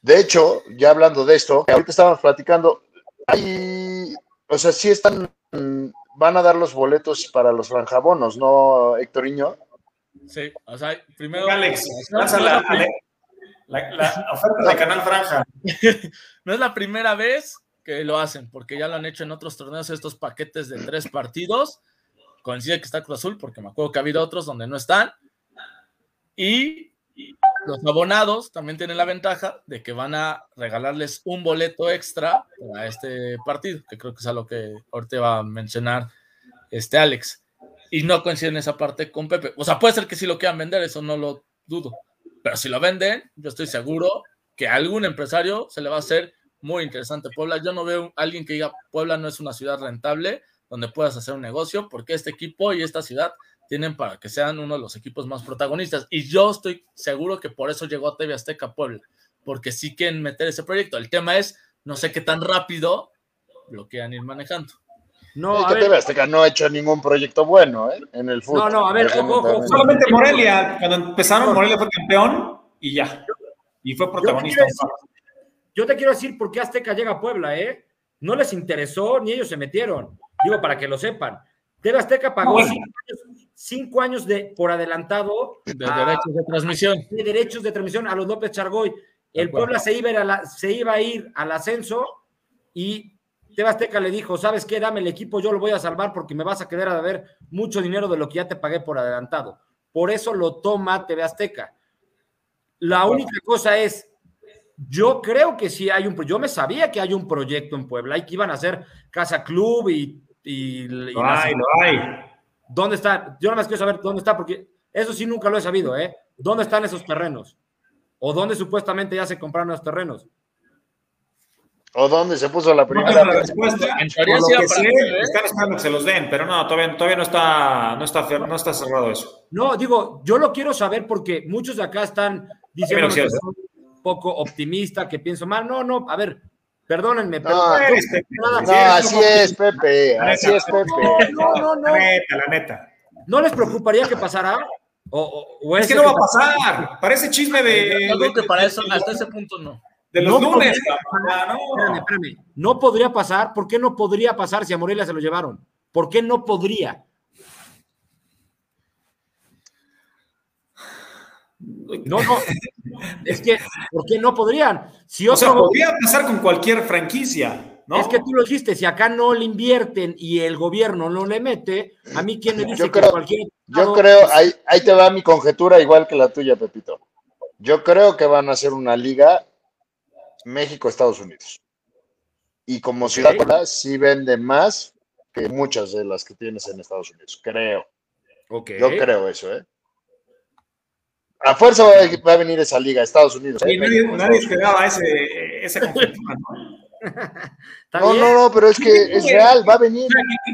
De hecho, ya hablando de esto, ahorita estábamos platicando, hay, o sea, sí están, van a dar los boletos para los franjabonos, ¿no, Héctoriño? Sí, o sea, primero. Alex, lánzala, Alex. La, la, oferta de Canal Franja. no es la primera vez que lo hacen, porque ya lo han hecho en otros torneos, estos paquetes de tres partidos. Coincide que está Cruz Azul, porque me acuerdo que ha habido otros donde no están. Y los abonados también tienen la ventaja de que van a regalarles un boleto extra para este partido, que creo que es a lo que ahorita va a mencionar este Alex. Y no coincide en esa parte con Pepe. O sea, puede ser que sí lo quieran vender, eso no lo dudo. Pero si lo venden, yo estoy seguro que a algún empresario se le va a hacer muy interesante Puebla. Yo no veo a alguien que diga Puebla no es una ciudad rentable donde puedas hacer un negocio, porque este equipo y esta ciudad tienen para que sean uno de los equipos más protagonistas. Y yo estoy seguro que por eso llegó a TV Azteca Puebla, porque sí quieren meter ese proyecto. El tema es, no sé qué tan rápido lo quieran ir manejando. No, es que TV Azteca no ha hecho ningún proyecto bueno ¿eh? en el fútbol. No, no, a ver, ojo, ojo, solamente Morelia, cuando empezaron, Morelia fue campeón y ya. Y fue protagonista. Yo te, decir, yo te quiero decir por qué Azteca llega a Puebla, ¿eh? No les interesó ni ellos se metieron. Digo, para que lo sepan. TV Azteca pagó bueno. Cinco, años, de, por adelantado de a, derechos de transmisión. De derechos de transmisión a los López Chargoy. El Puebla se iba, a la, se iba a ir al ascenso y TV Azteca le dijo, ¿sabes qué? Dame el equipo, yo lo voy a salvar porque me vas a quedar a ver mucho dinero de lo que ya te pagué por adelantado. Por eso lo toma TV Azteca. La única cosa es, yo creo que sí hay un, yo me sabía que hay un proyecto en Puebla y que iban a hacer Casa Club y... y, y lo hay, lo hay. ¿Dónde está? Yo nada más quiero saber dónde está, porque eso sí nunca lo he sabido, ¿eh? ¿Dónde están esos terrenos? ¿O dónde supuestamente ya se compraron los terrenos? ¿O dónde se puso la primera no, la respuesta? En teoría sí ¿eh? están esperando que se los den, pero no, todavía, todavía no, está, no, está, no está cerrado eso. No, digo, yo lo quiero saber porque muchos de acá están diciendo que soy un poco optimista, que pienso mal. No, no, a ver, perdónenme. Pero no, Pepe, no, no así es, Pepe, así es, Pepe. No, no, no. La neta, la neta. ¿No les preocuparía que pasara? O, o, o es que no va a pasar. Parece chisme de. Yo creo que para eso, hasta ese punto no. De los no lunes. Podría, no. Espérame, espérame. no podría pasar. ¿Por qué no podría pasar si a Morelia se lo llevaron? ¿Por qué no podría? No, no. es que, ¿por qué no podrían? Si otro, o sea, podría pasar con cualquier franquicia. ¿no? Es que tú lo dijiste, si acá no le invierten y el gobierno no le mete, a mí quién me dice yo creo, que cualquier... Yo creo, ahí, ahí te va mi conjetura igual que la tuya, Pepito. Yo creo que van a hacer una liga México-Estados Unidos. Y como okay. ciudad sí vende más que muchas de las que tienes en Estados Unidos, creo. Okay. Yo creo eso, ¿eh? A fuerza va, va a venir esa liga, Estados Unidos. Sí, ¿eh? nadie, nadie esperaba ese, ese conjetura, ¿no? No, no, no, pero es que es real, va a venir.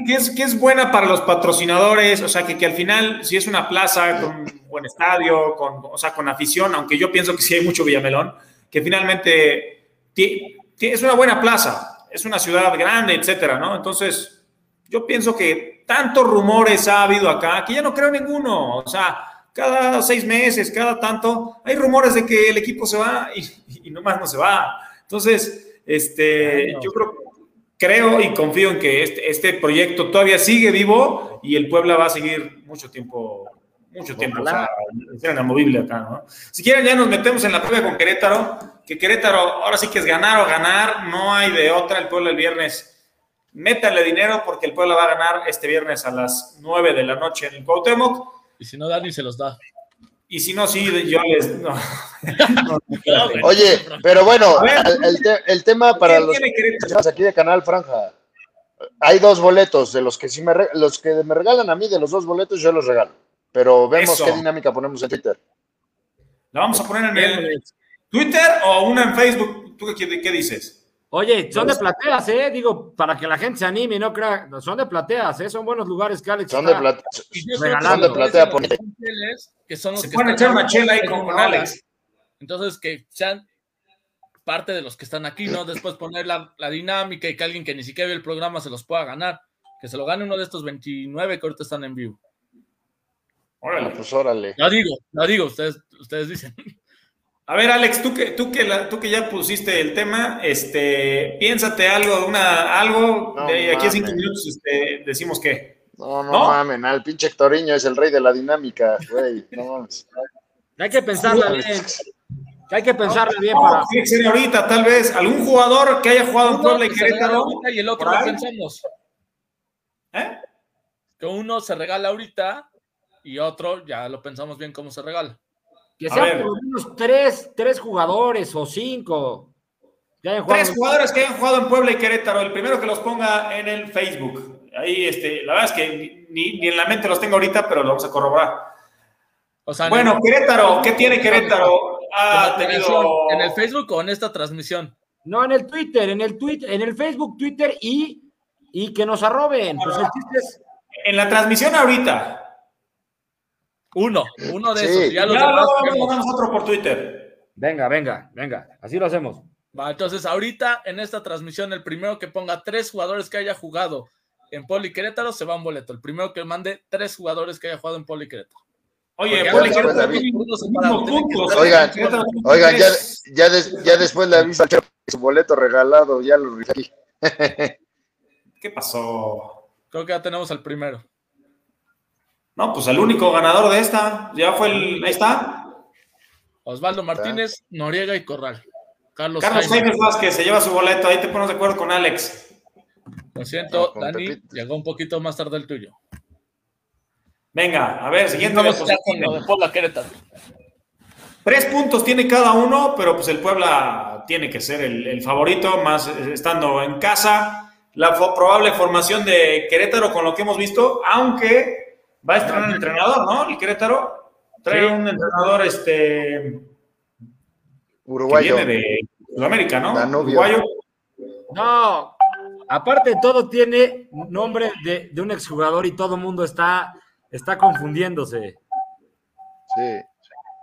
Que, es, que es buena para los patrocinadores, o sea, que, que al final, si es una plaza con buen estadio, con, o sea, con afición, aunque yo pienso que sí hay mucho Villamelón, que finalmente es una buena plaza, es una ciudad grande, etcétera, ¿no? Entonces, yo pienso que tantos rumores ha habido acá que ya no creo ninguno, o sea, cada seis meses, cada tanto, hay rumores de que el equipo se va y, y nomás no se va. Entonces, este, yo creo, creo y confío en que este, este, proyecto todavía sigue vivo y el Puebla va a seguir mucho tiempo, mucho tiempo, o sea, inamovible acá, ¿no? Si quieren ya nos metemos en la prueba con Querétaro, que Querétaro ahora sí que es ganar o ganar, no hay de otra, el Puebla el viernes, métanle dinero porque el Puebla va a ganar este viernes a las 9 de la noche en el Cuauhtémoc. Y si no, Dani se los da. Y si no, sí, yo les. no. No, No, güey. Oye, pero bueno, el, el te- el tema para ¿Quién los personas aquí de Canal Franja. Hay dos boletos, de los que si me re- los que me regalan a mí de los dos boletos yo los regalo. Pero vemos Eso. qué dinámica ponemos en Twitter. ¿La vamos a poner en el Twitter o una en Facebook? ¿Tú qué, qué dices? Oye, son de plateas, ¿eh? Digo, para que la gente se anime y no crea. Son de plateas, ¿eh? Son buenos lugares que Alex Son de está- Regalando. son Platea los por- hoteles, que son los Se que pueden echar una ahora, chela ahí con. Alex. Entonces, que sean parte de los que están aquí, ¿no? Después poner la, la dinámica y que alguien que ni siquiera ve el programa se los pueda ganar. Que se lo gane uno de estos 29 que ahorita están en vivo. Órale. Pues órale. Lo digo, lo digo, ustedes, ustedes dicen. A ver, Alex, tú que, tú que, la- tú que ya pusiste el tema, este, piénsate algo, una, algo, No de aquí a cinco minutos este, decimos que. No, no, ¿No? mamen, al pinche Hectoriño es el rey de la dinámica, güey. No mames. Hay que pensarla bien. Hay que pensarla bien para. ser ahorita, tal vez, alregún jugador que haya jugado en Puebla y Querétaro. ahorita y el otro lo pensamos. ¿Eh? Que uno se regala ahorita y otro ya lo pensamos bien cómo se regala. Que sean por lo menos tres, tres jugadores o cinco. Que hayan jugado- Tres jugadores que hayan jugado en Puebla y Querétaro. El primero que los ponga en el Facebook. Ahí, este, la verdad es que ni, ni en la mente los tengo ahorita, pero lo vamos a corroborar. O sea, en Bueno, el- Querétaro, ¿qué tiene Querétaro? Ha como tenido. en el Facebook o en esta transmisión. No, en el Twitter, en el Twitter, en el Facebook, Twitter y, y que nos arroben. Pues el chiste es. En la transmisión ahorita. Uno, uno de Sí. esos. Ya los Ya demás luego otro por Twitter. Venga, venga, venga. Así lo hacemos. Va, entonces, ahorita en esta transmisión, el primero que ponga tres jugadores que haya jugado en Poli Querétaro se va un boleto. El primero que mande tres jugadores que haya jugado en Poli Querétaro. Oye, después Querétaro Oigan, Oigan, ya, ya, des- ya después le al que su boleto regalado, ya lo rifé aquí. ¿Qué pasó? Creo que ya tenemos al primero. No, pues el único ganador de esta. Ya fue el. Ahí está. Osvaldo Martínez, Noriega y Corral. Carlos, Carlos Jaime. Vázquez se lleva su boleto. Ahí te pones de acuerdo con Alex. Lo siento, No, Dani, Pepito. llegó un poquito más tarde el tuyo. Venga, a ver, siguiente de Querétaro. Tres puntos tiene cada uno, pero pues el Puebla tiene que ser el, el favorito, más estando en casa. La fo- probable formación de Querétaro con lo que hemos visto, aunque va a estrenar un entrenador, ¿no? El Querétaro trae Sí. un entrenador este, que Uruguayo. viene de Sudamérica, ¿no? Danubio. Uruguayo. No, aparte todo tiene nombre de, de un exjugador y todo el mundo está, está confundiéndose. Sí.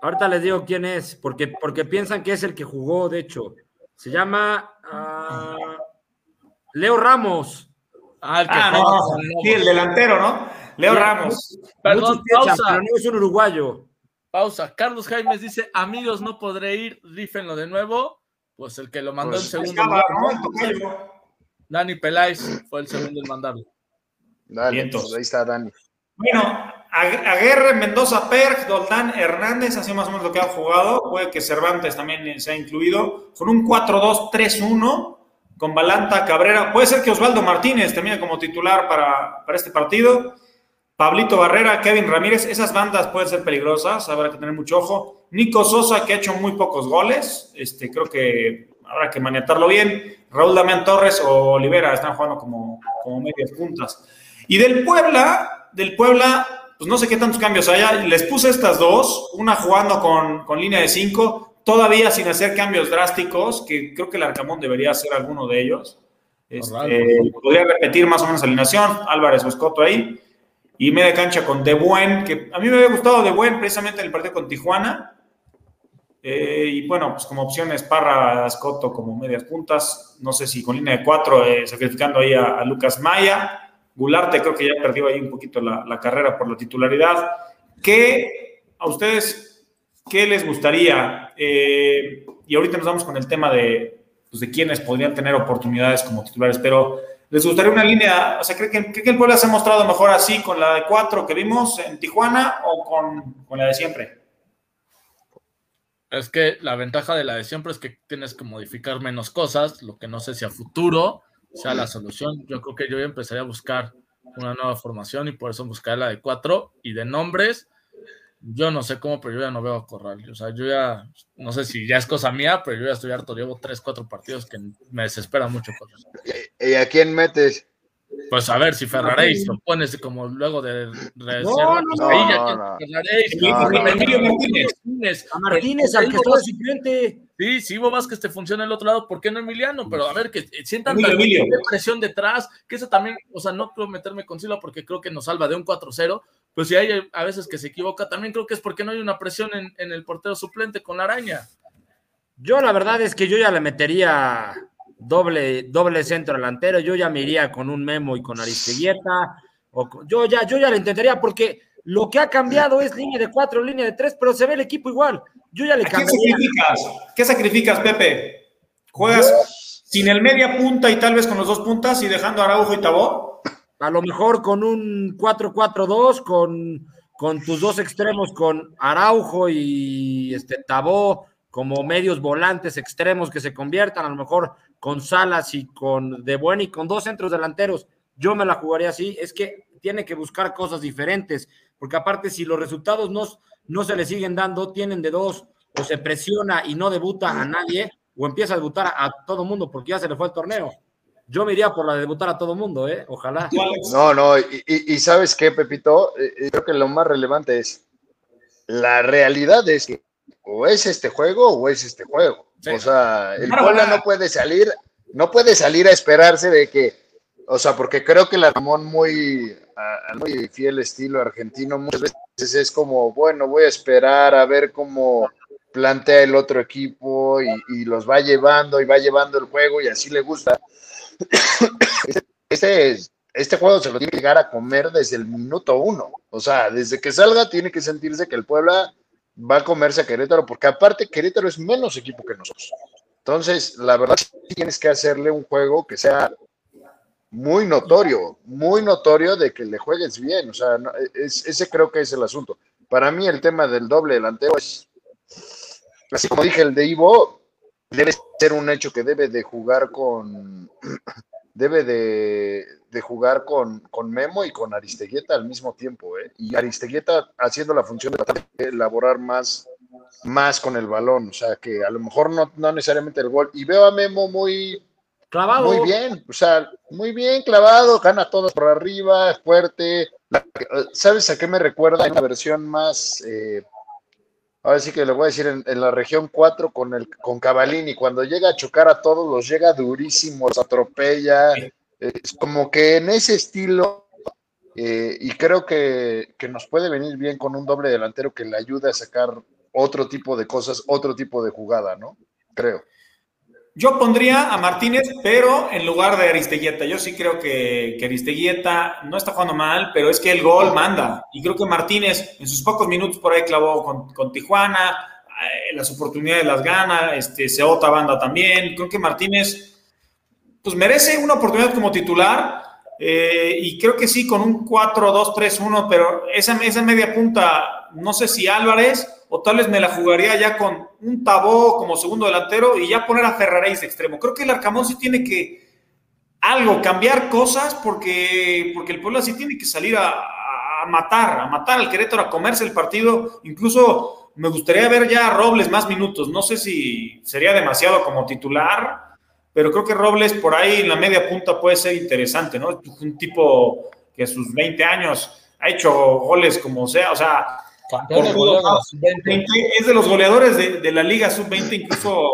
Ahorita les digo quién es, porque, porque piensan que es el que jugó, de hecho. Se llama ah, Leo Ramos. Ah, el que Ah, no, sí, el delantero, ¿no? Leo Ramos. Perdón, pausa. pero no es un uruguayo. Pausa. Carlos Jaimes dice: Amigos, no podré ir, rífenlo de nuevo. Pues el que lo mandó Pues, en segundo Estaba, lugar, ¿no? Dani Peláez fue el segundo en mandarlo. Dale, pues ahí está Dani. Bueno, Ag- Aguerre, Mendoza, Perg, Doldán, Hernández, así más o menos lo que han jugado. Puede que Cervantes también se ha incluido. Con un 4-2-3-1, con Balanta, Cabrera. Puede ser que Osvaldo Martínez termine como titular para, para este partido. Pablito Barrera, Kevin Ramírez, esas bandas pueden ser peligrosas, habrá que tener mucho ojo. Nico Sosa, que ha hecho muy pocos goles, este, creo que habrá que maniatarlo bien. Raúl Damián Torres o Olivera están jugando como, como medias puntas. Y del Puebla, del Puebla, pues no sé qué tantos cambios haya. Les puse estas dos, una jugando con, con línea de cinco, todavía sin hacer cambios drásticos, que creo que el Arcamón debería hacer alguno de ellos. Este, podría repetir más o menos alineación, Álvarez Escoto ahí. Y media cancha con De Buen, que a mí me había gustado De Buen precisamente en el partido con Tijuana. Eh, y bueno, pues como opciones Parra, Escoto como medias puntas. No sé si con línea de cuatro, eh, sacrificando ahí a, Lucas Maya. Gularte creo que ya perdió ahí un poquito la, la carrera por la titularidad. ¿Qué a ustedes, qué les gustaría? Eh, y ahorita nos vamos con el tema de, pues, de quiénes podrían tener oportunidades como titulares, pero ¿les gustaría una línea? O sea, ¿cree que, el Puebla se ha mostrado mejor así con la de cuatro que vimos en Tijuana o con, con la de siempre? Es que la ventaja de la de siempre es que tienes que modificar menos cosas, lo que no sé si a futuro sea la solución. Yo creo que yo empezaría a buscar una nueva formación y por eso buscar la de cuatro y de nombres. Yo no sé cómo, pero yo ya no veo a Corral. O sea, yo ya, no sé si ya es cosa mía, pero yo ya estoy harto. Llevo tres, cuatro partidos que me desespera mucho. ¿Y a quién metes? Pues a ver si Ferraréis lo pones como luego de reserva. No, no, pues no. Martínez. A Martínez, al que está suplente. Sí, si Ivo Vázquez te funciona el otro lado, ¿por qué no Emiliano? Pero a ver, que sientan presión detrás, que eso también, o sea, no quiero meterme con Silva porque creo que nos salva de un 4-0, pero si hay a veces que se equivoca, también creo que es porque no hay una presión en, en el portero suplente con la araña. Yo la verdad es que yo ya le metería doble, doble centro delantero, yo ya me iría con un Memo y con Aristeguieta, o con- yo ya, yo ya le intentaría porque lo que ha cambiado es línea de cuatro, línea de tres, pero se ve el equipo igual. Yo ya le ¿A qué sacrificas? ¿Qué sacrificas, Pepe? ¿Juegas sin el media punta y tal vez con los dos puntas y dejando a Araujo y Tabó? A lo mejor con un 4-4-2, con, con tus dos extremos, con Araujo y este Tabó como medios volantes extremos que se conviertan, a lo mejor con Salas y con De Buen y con dos centros delanteros. Yo me la jugaría así. Es que tiene que buscar cosas diferentes, porque aparte, si los resultados no, no se le siguen dando, tienen de dos, o se presiona y no debuta a nadie, o empieza a debutar a, a todo mundo, porque ya se le fue el torneo. Yo me iría por la de debutar a todo mundo, ¿eh? Ojalá. No, no, y, y- y ¿sabes qué, Pepito? Eh, eh, creo que lo más relevante es, la realidad es que o es este juego o es este juego. Sí. O sea, el Claro, Puebla no puede salir, no puede salir a esperarse de que, o sea, porque creo que la Ramón muy, a- muy fiel estilo argentino muchas veces es como, bueno, voy a esperar a ver cómo plantea el otro equipo y, y los va llevando y va llevando el juego y así le gusta. Este, es- este juego se lo tiene que llegar a comer desde el minuto uno. O sea, desde que salga tiene que sentirse que el Puebla va a comerse a Querétaro, porque aparte Querétaro es menos equipo que nosotros. Entonces, la verdad, tienes que hacerle un juego que sea muy notorio, muy notorio de que le juegues bien. O sea, no- es- ese creo que es el asunto. Para mí el tema del doble delantero es, así como dije, el de Ivo, debe ser un hecho que debe de jugar con, debe de, de jugar con, con Memo y con Aristeguieta al mismo tiempo, ¿eh? Y Aristeguieta haciendo la función de elaborar más, más con el balón, o sea, que a lo mejor no, no necesariamente el gol. Y veo a Memo muy, Clavado. muy bien, o sea, muy bien clavado, gana todos por arriba, es fuerte. ¿Sabes a qué me recuerda? Hay una versión más, eh, ahora sí que le voy a decir, en, la región 4 con, el, con Cavalini, cuando llega a chocar a todos, los llega durísimo, los atropella, es como que en ese estilo, eh, y creo que, que nos puede venir bien con un doble delantero que le ayude a sacar otro tipo de cosas, otro tipo de jugada, ¿no? Creo. Yo pondría a Martínez, pero en lugar de Aristeguieta. Yo sí creo que, que Aristeguieta no está jugando mal, pero es que el gol manda. Y creo que Martínez, en sus pocos minutos por ahí clavó con, Tijuana, eh, las oportunidades las gana, este, se otra banda también. Creo que Martínez, pues merece una oportunidad como titular. eh, y creo que sí, con un 4-2-3-1, pero esa, esa media punta, no sé si Álvarez o tal vez me la jugaría ya con un Tabó como segundo delantero y ya poner a Ferraréis de extremo. Creo que el Arcamón sí tiene que algo, cambiar cosas porque, porque el Puebla sí tiene que salir a, a matar, a matar al Querétaro, a comerse el partido. Incluso me gustaría ver ya a Robles más minutos. No sé si sería demasiado como titular, pero creo que Robles por ahí en la media punta puede ser interesante, ¿no? Un tipo que a sus 20 años ha hecho goles como sea, o sea, Campeón de Por goleo de todo. la sub-20. es de los goleadores de, de la Liga Sub-20, incluso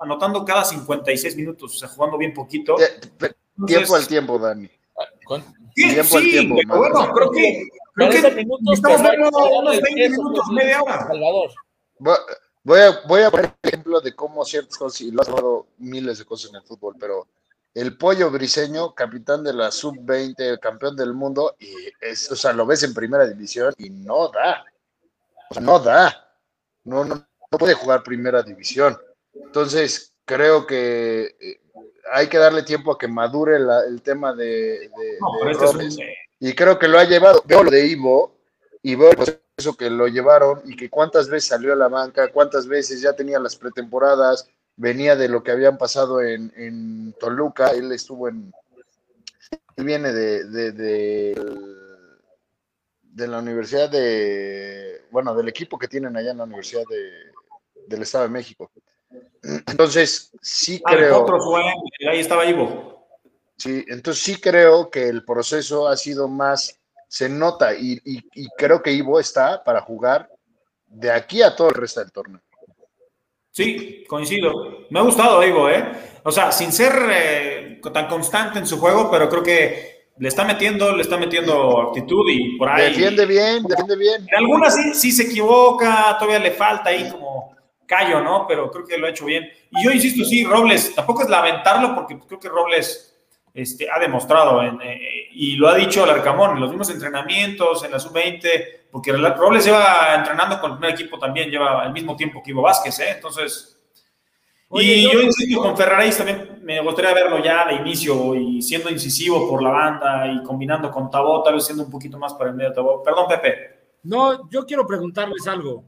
anotando cada 56 minutos, o sea, jugando bien poquito. Entonces, Tiempo al tiempo, Dani. Con- Sí, tiempo al tiempo, pero bueno, creo que, creo 40 que estamos darle unos el 20 tiempo, minutos, media hora. Salvador. Voy voy a, voy a poner ejemplo de cómo ciertas cosas, y lo has hablado miles de cosas en el fútbol, pero el pollo briseño, capitán de la sub-20, campeón del mundo, y es, o sea, lo ves en primera división y no da. O sea, no da. No, no, no puede jugar primera división. Entonces, creo que eh, hay que darle tiempo a que madure la- el tema de, de- No, de este es Robles. un- Y creo que lo ha llevado. Veo lo de Ivo y veo el proceso que lo llevaron y que cuántas veces salió a la banca, cuántas veces ya tenía las pretemporadas, venía de lo que habían pasado en, en Toluca. Él estuvo en. Él viene de, de, de, la Universidad de. bueno, del equipo que tienen allá en la Universidad de- del Estado de México. Entonces, sí Ah, creo, Potros fue, ahí estaba Ivo. sí, entonces sí creo que el proceso ha sido más, se nota y, y- y creo que Ivo está para jugar de aquí a todo el resto del torneo. Sí, coincido. Me ha gustado Ivo, ¿eh? O sea, sin ser eh, tan constante en su juego, pero creo que le está metiendo, le está metiendo actitud y por ahí. Defiende bien, defiende bien. En algunas sí, sí se equivoca, todavía le falta ahí como callo, ¿no? Pero creo que lo ha hecho bien. Y yo insisto, sí, Robles, tampoco es lamentarlo porque creo que Robles este, ha demostrado en, eh, y lo ha dicho Larcamón en los mismos entrenamientos, en la sub-20, porque Robles lleva entrenando con el primer equipo también, lleva el mismo tiempo que Ivo Vázquez, ¿eh? Entonces, Oye, y yo- yo, insisto, con Ferraréis también me gustaría verlo ya de inicio y siendo incisivo por la banda y combinando con Tabó, tal vez siendo un poquito más para el medio de Tabó. Perdón, Pepe. No, yo quiero preguntarles algo.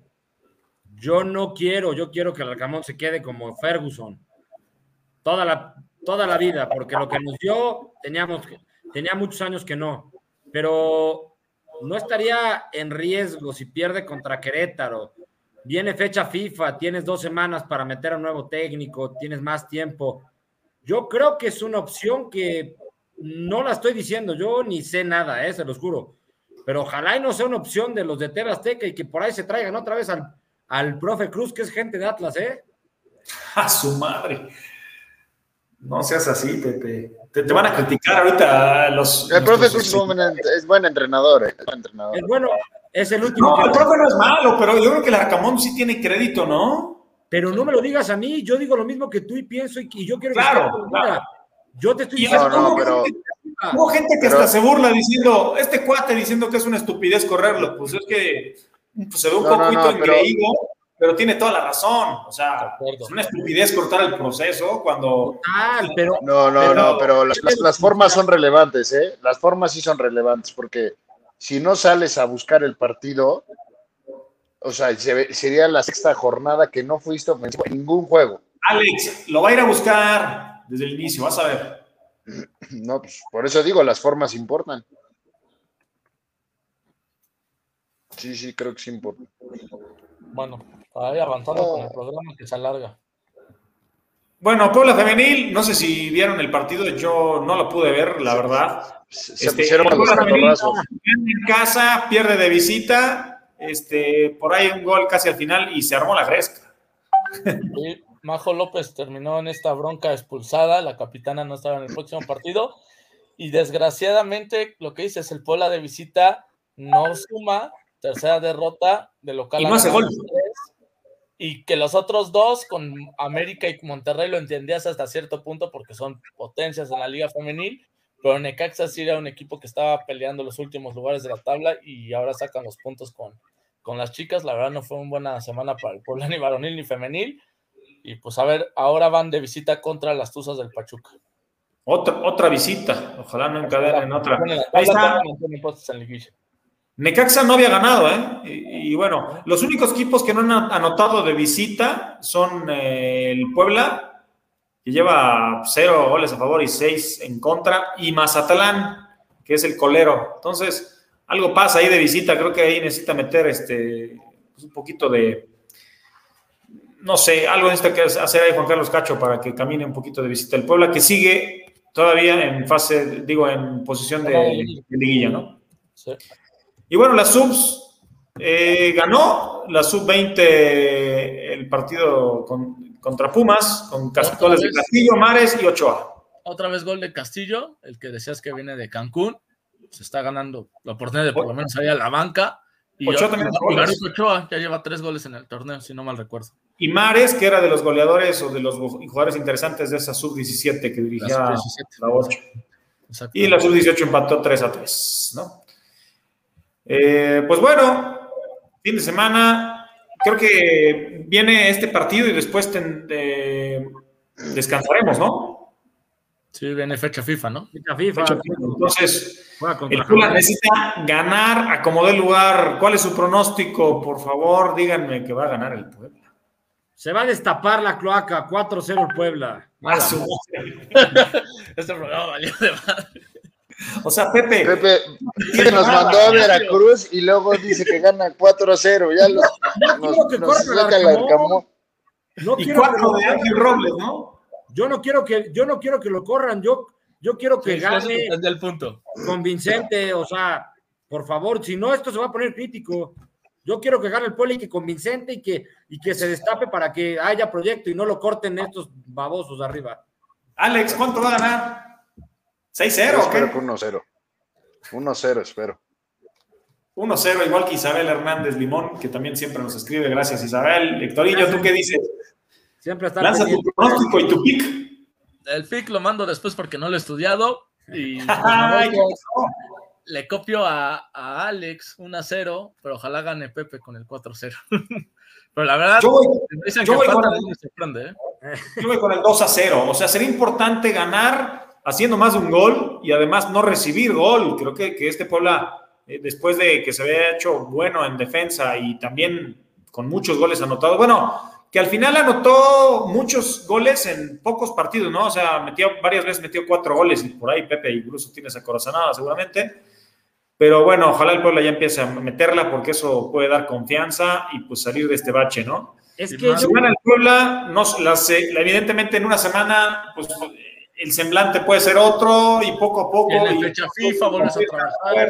Yo no quiero, yo quiero que el Arcamón se quede como Ferguson toda la, toda la vida, porque lo que nos dio, teníamos, tenía muchos años que no, pero no estaría en riesgo si pierde contra Querétaro. Viene fecha FIFA, tienes dos semanas para meter a un nuevo técnico, tienes más tiempo. Yo creo que es una opción que no la estoy diciendo, yo ni sé nada, eh, se los juro. Pero ojalá y no sea una opción de los de TV y que por ahí se traigan otra vez al, al profe Cruz, que es gente de Atlas, ¿eh? A su madre. No seas así, Pepe. Te, te van a criticar ahorita los. El profe es buen, es buen entrenador, eh, es buen entrenador. Es bueno, es el último. No, que- el profe no es malo, pero yo creo que el Arcamón sí tiene crédito, ¿no? Pero no me lo digas a mí, yo digo lo mismo que tú y pienso y, y yo quiero que Claro, mira, claro. Yo te estoy diciendo. No, no, hubo pero- gente- Hubo gente que Pero- hasta se burla diciendo, este cuate diciendo que es una estupidez correrlo. Pues es que pues, se ve un No, poquito no, engreído, pero tiene toda la razón. O sea, es una estupidez cortar el proceso cuando. Ah, pero No, no, Pero- no, pero las, las- las formas son relevantes, ¿eh? Las formas sí son relevantes, porque si no sales a buscar el partido, o sea, sería la sexta jornada que no fuiste ofensivo en ningún juego. Alex, lo va a ir a buscar desde el inicio, vas a ver. No, pues por eso digo, las formas importan. Sí, sí, creo que sí importa. Bueno, para ir avanzando Oh. con el programa que se alarga. Bueno, Puebla Femenil, no sé si vieron el partido, yo no lo pude ver, la verdad. Se, se Este, pusieron los Puebla Femenil gana en casa, pierde de visita, este, por ahí un gol casi al final y se armó la gresca. Y Majo López terminó en esta bronca expulsada, la capitana no estaba en el próximo partido. Y desgraciadamente, lo que dice es el Puebla de visita no suma, tercera derrota de local. Y no hace gol. Y que los otros dos, con América y Monterrey, lo entendías hasta cierto punto porque son potencias en la liga femenil. Pero Necaxa sí era un equipo que estaba peleando los últimos lugares de la tabla y ahora sacan los puntos con, con las chicas. La verdad no fue una buena semana para el Puebla ni varonil ni femenil. Y pues a ver, ahora van de visita contra las Tuzas del Pachuca. Otra, otra visita, ojalá no encadenen otra. Ahí está, Necaxa no había ganado, ¿eh? Y, y bueno, los únicos equipos que no han anotado de visita son eh, el Puebla, que lleva cero goles a favor y seis en contra, y Mazatlán, que es el colero. Entonces, algo pasa ahí de visita, creo que ahí necesita meter este pues, un poquito de, no sé, algo necesita que hacer ahí Juan Carlos Cacho para que camine un poquito de visita. El Puebla que sigue todavía en fase, digo, en posición de, de liguilla, ¿no? Sí. Y bueno, las subs eh, ganó la sub-20 el partido con- contra Pumas, con Cas- Otra goles de. Castillo, Mares y Ochoa. Otra vez gol de Castillo, el que decías que viene de Cancún. Se está ganando la oportunidad de por lo menos salir a la banca. Y Ochoa también y Ochoa ya lleva tres goles en el torneo, si no mal recuerdo. Y Mares, que era de los goleadores o de los jugadores interesantes de esa sub-17 que dirigía La la, sub-17. 8. Exacto. Y la sub-18 empató 3 a 3, ¿no? Eh, pues bueno, fin de semana, creo que viene este partido y después ten- eh, descansaremos, ¿no? Sí, viene fecha FIFA, ¿no? Fecha FIFA, Entonces, el Puebla Jamaica. necesita ganar, acomodar el lugar. ¿Cuál es su pronóstico? Por favor, díganme que va a ganar el Puebla. Se va a destapar la cloaca, 4-0 el Puebla. A su. Este programa valió de madre. O sea, Pepe, Pepe, Pepe nos mandó a Veracruz y luego dice que gana 4-0. Ya los, nos, quiero que nos el saca el Arcamón. No y cuatro de Ángel Robles, ¿no? Yo no quiero que, yo no quiero que lo corran, yo, yo quiero que Sí, gane el punto. convincente, o sea, por favor, si no, esto se va a poner crítico. Yo quiero que gane el y que convincente y que, y que se destape para que haya proyecto y no lo corten estos babosos de arriba. Alex, ¿cuánto va a ganar? Yo ¿6-0 o espero qué? que 1-0. 1-0, espero. 1-0, igual que Isabel Hernández Limón, que también siempre nos escribe. Gracias, Isabel. Héctorillo, ¿tú qué dices? Siempre está Lanza tu pendiente. pronóstico y tu pick. El pick lo mando después porque no lo he estudiado. Y Ay, voy ¿qué le copio a, a Alex 1-0, pero ojalá gane Pepe con el 4-0. pero la verdad, Yo voy, si me dicen yo que voy con- me sorprende. ¿eh? yo voy con el 2 a 0. O sea, sería importante ganar haciendo más de un gol y además no recibir gol. Creo que, que este Puebla, eh, después de que se había hecho bueno en defensa y también con muchos goles anotados, bueno, que al final anotó muchos goles en pocos partidos, ¿no? O sea, metió varias veces metió cuatro goles y por ahí Pepe incluso tiene esa corazonada seguramente. Pero bueno, ojalá el Puebla ya empiece a meterla porque eso puede dar confianza y pues salir de este bache, ¿no? Es que Si gana el Puebla, no, las, evidentemente en una semana, pues el semblante puede ser otro y poco a poco. En la y- fecha FIFA vuelves a trabajar.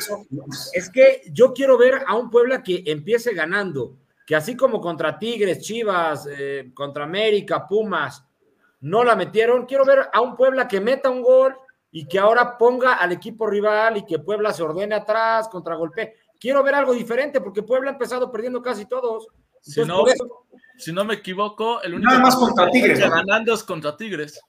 es que yo quiero ver a un Puebla que empiece ganando, que así como contra Tigres, Chivas, eh, contra América, Pumas, no la metieron. Quiero ver a un Puebla que meta un gol y que ahora ponga al equipo rival y que Puebla se ordene atrás, contragolpe. Quiero ver algo diferente porque Puebla ha empezado perdiendo casi todos. Si Entonces, no, eso si no me equivoco, el único Nada más contra que Tigres, ¿no? ganando es contra Tigres.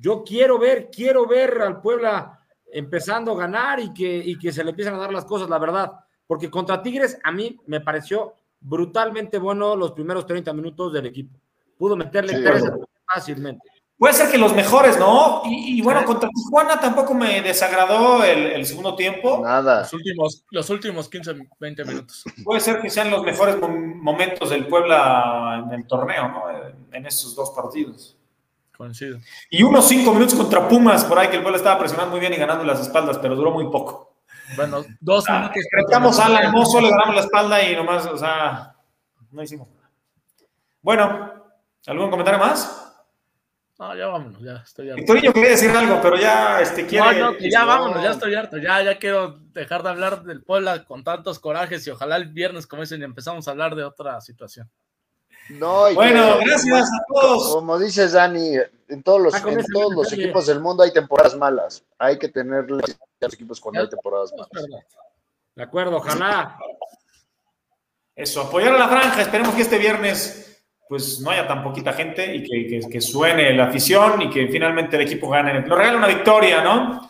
Yo quiero ver, quiero ver al Puebla empezando a ganar y que, y que se le empiezan a dar las cosas, la verdad. Porque contra Tigres a mí me pareció brutalmente bueno los primeros 30 minutos del equipo. Pudo meterle Sí, tres bueno. fácilmente. Puede ser que los mejores, ¿no? Y, y bueno, contra Tijuana tampoco me desagradó el, el segundo tiempo. Nada. Los últimos, los últimos 15, 20 minutos. Puede ser que sean los mejores mom- momentos del Puebla en el torneo, ¿no? En, en esos dos partidos. Coincido. Y unos cinco minutos contra Pumas, por ahí que el Puebla estaba presionando muy bien y ganando las espaldas, pero duró muy poco. Bueno, dos Ah, minutos. Retamos a Alan Mozo, le ganamos la espalda y nomás, o sea, no hicimos nada. Bueno, ¿algún comentario más? No, ya vámonos, ya estoy harto. Victorillo quería decir algo, pero ya este, quiere. No, no, que ya No. vámonos, ya estoy harto. Ya, ya quiero dejar de hablar del Puebla con tantos corajes y ojalá el viernes, como dicen, empezamos a hablar de otra situación. No, Bueno, que- gracias a todos. Como dices, Dani, en todos los, Ah, en todos los equipos del mundo hay temporadas malas. Hay que tenerle a los equipos cuando hay temporadas malas. De acuerdo, ojalá. Eso, apoyar a la franja. Esperemos que este viernes pues no haya tan poquita gente y que, que- que suene la afición y que finalmente el equipo gane. Nos regala una victoria, ¿no?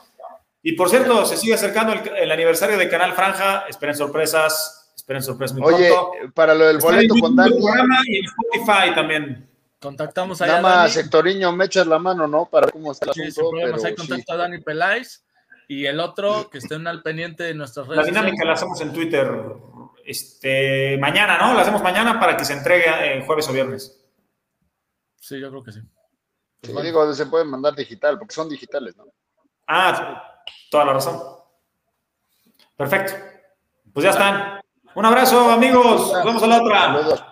Y por cierto, se sigue acercando el, el aniversario de Canal Franja. Esperen sorpresas, esperen sorpresas muy Oye, pronto. para lo del Está boleto con Dani, programa y en Spotify también. Contactamos a nada más. Sectoriño, me echas la mano, ¿no? Para cómo está el Sí, sin asunto, problemas, pero hay sí. contacto a Dani Peláez y el otro que estén al pendiente de nuestras redes La dinámica la sociales. hacemos en Twitter este, mañana, ¿no? La hacemos mañana para que se entregue eh, jueves o viernes. Sí, yo creo que sí. Sí, digo, se pueden mandar digital, porque son digitales, ¿no? Ah, toda la razón. Perfecto. Pues ya están. Un abrazo, amigos. Nos vemos a la otra.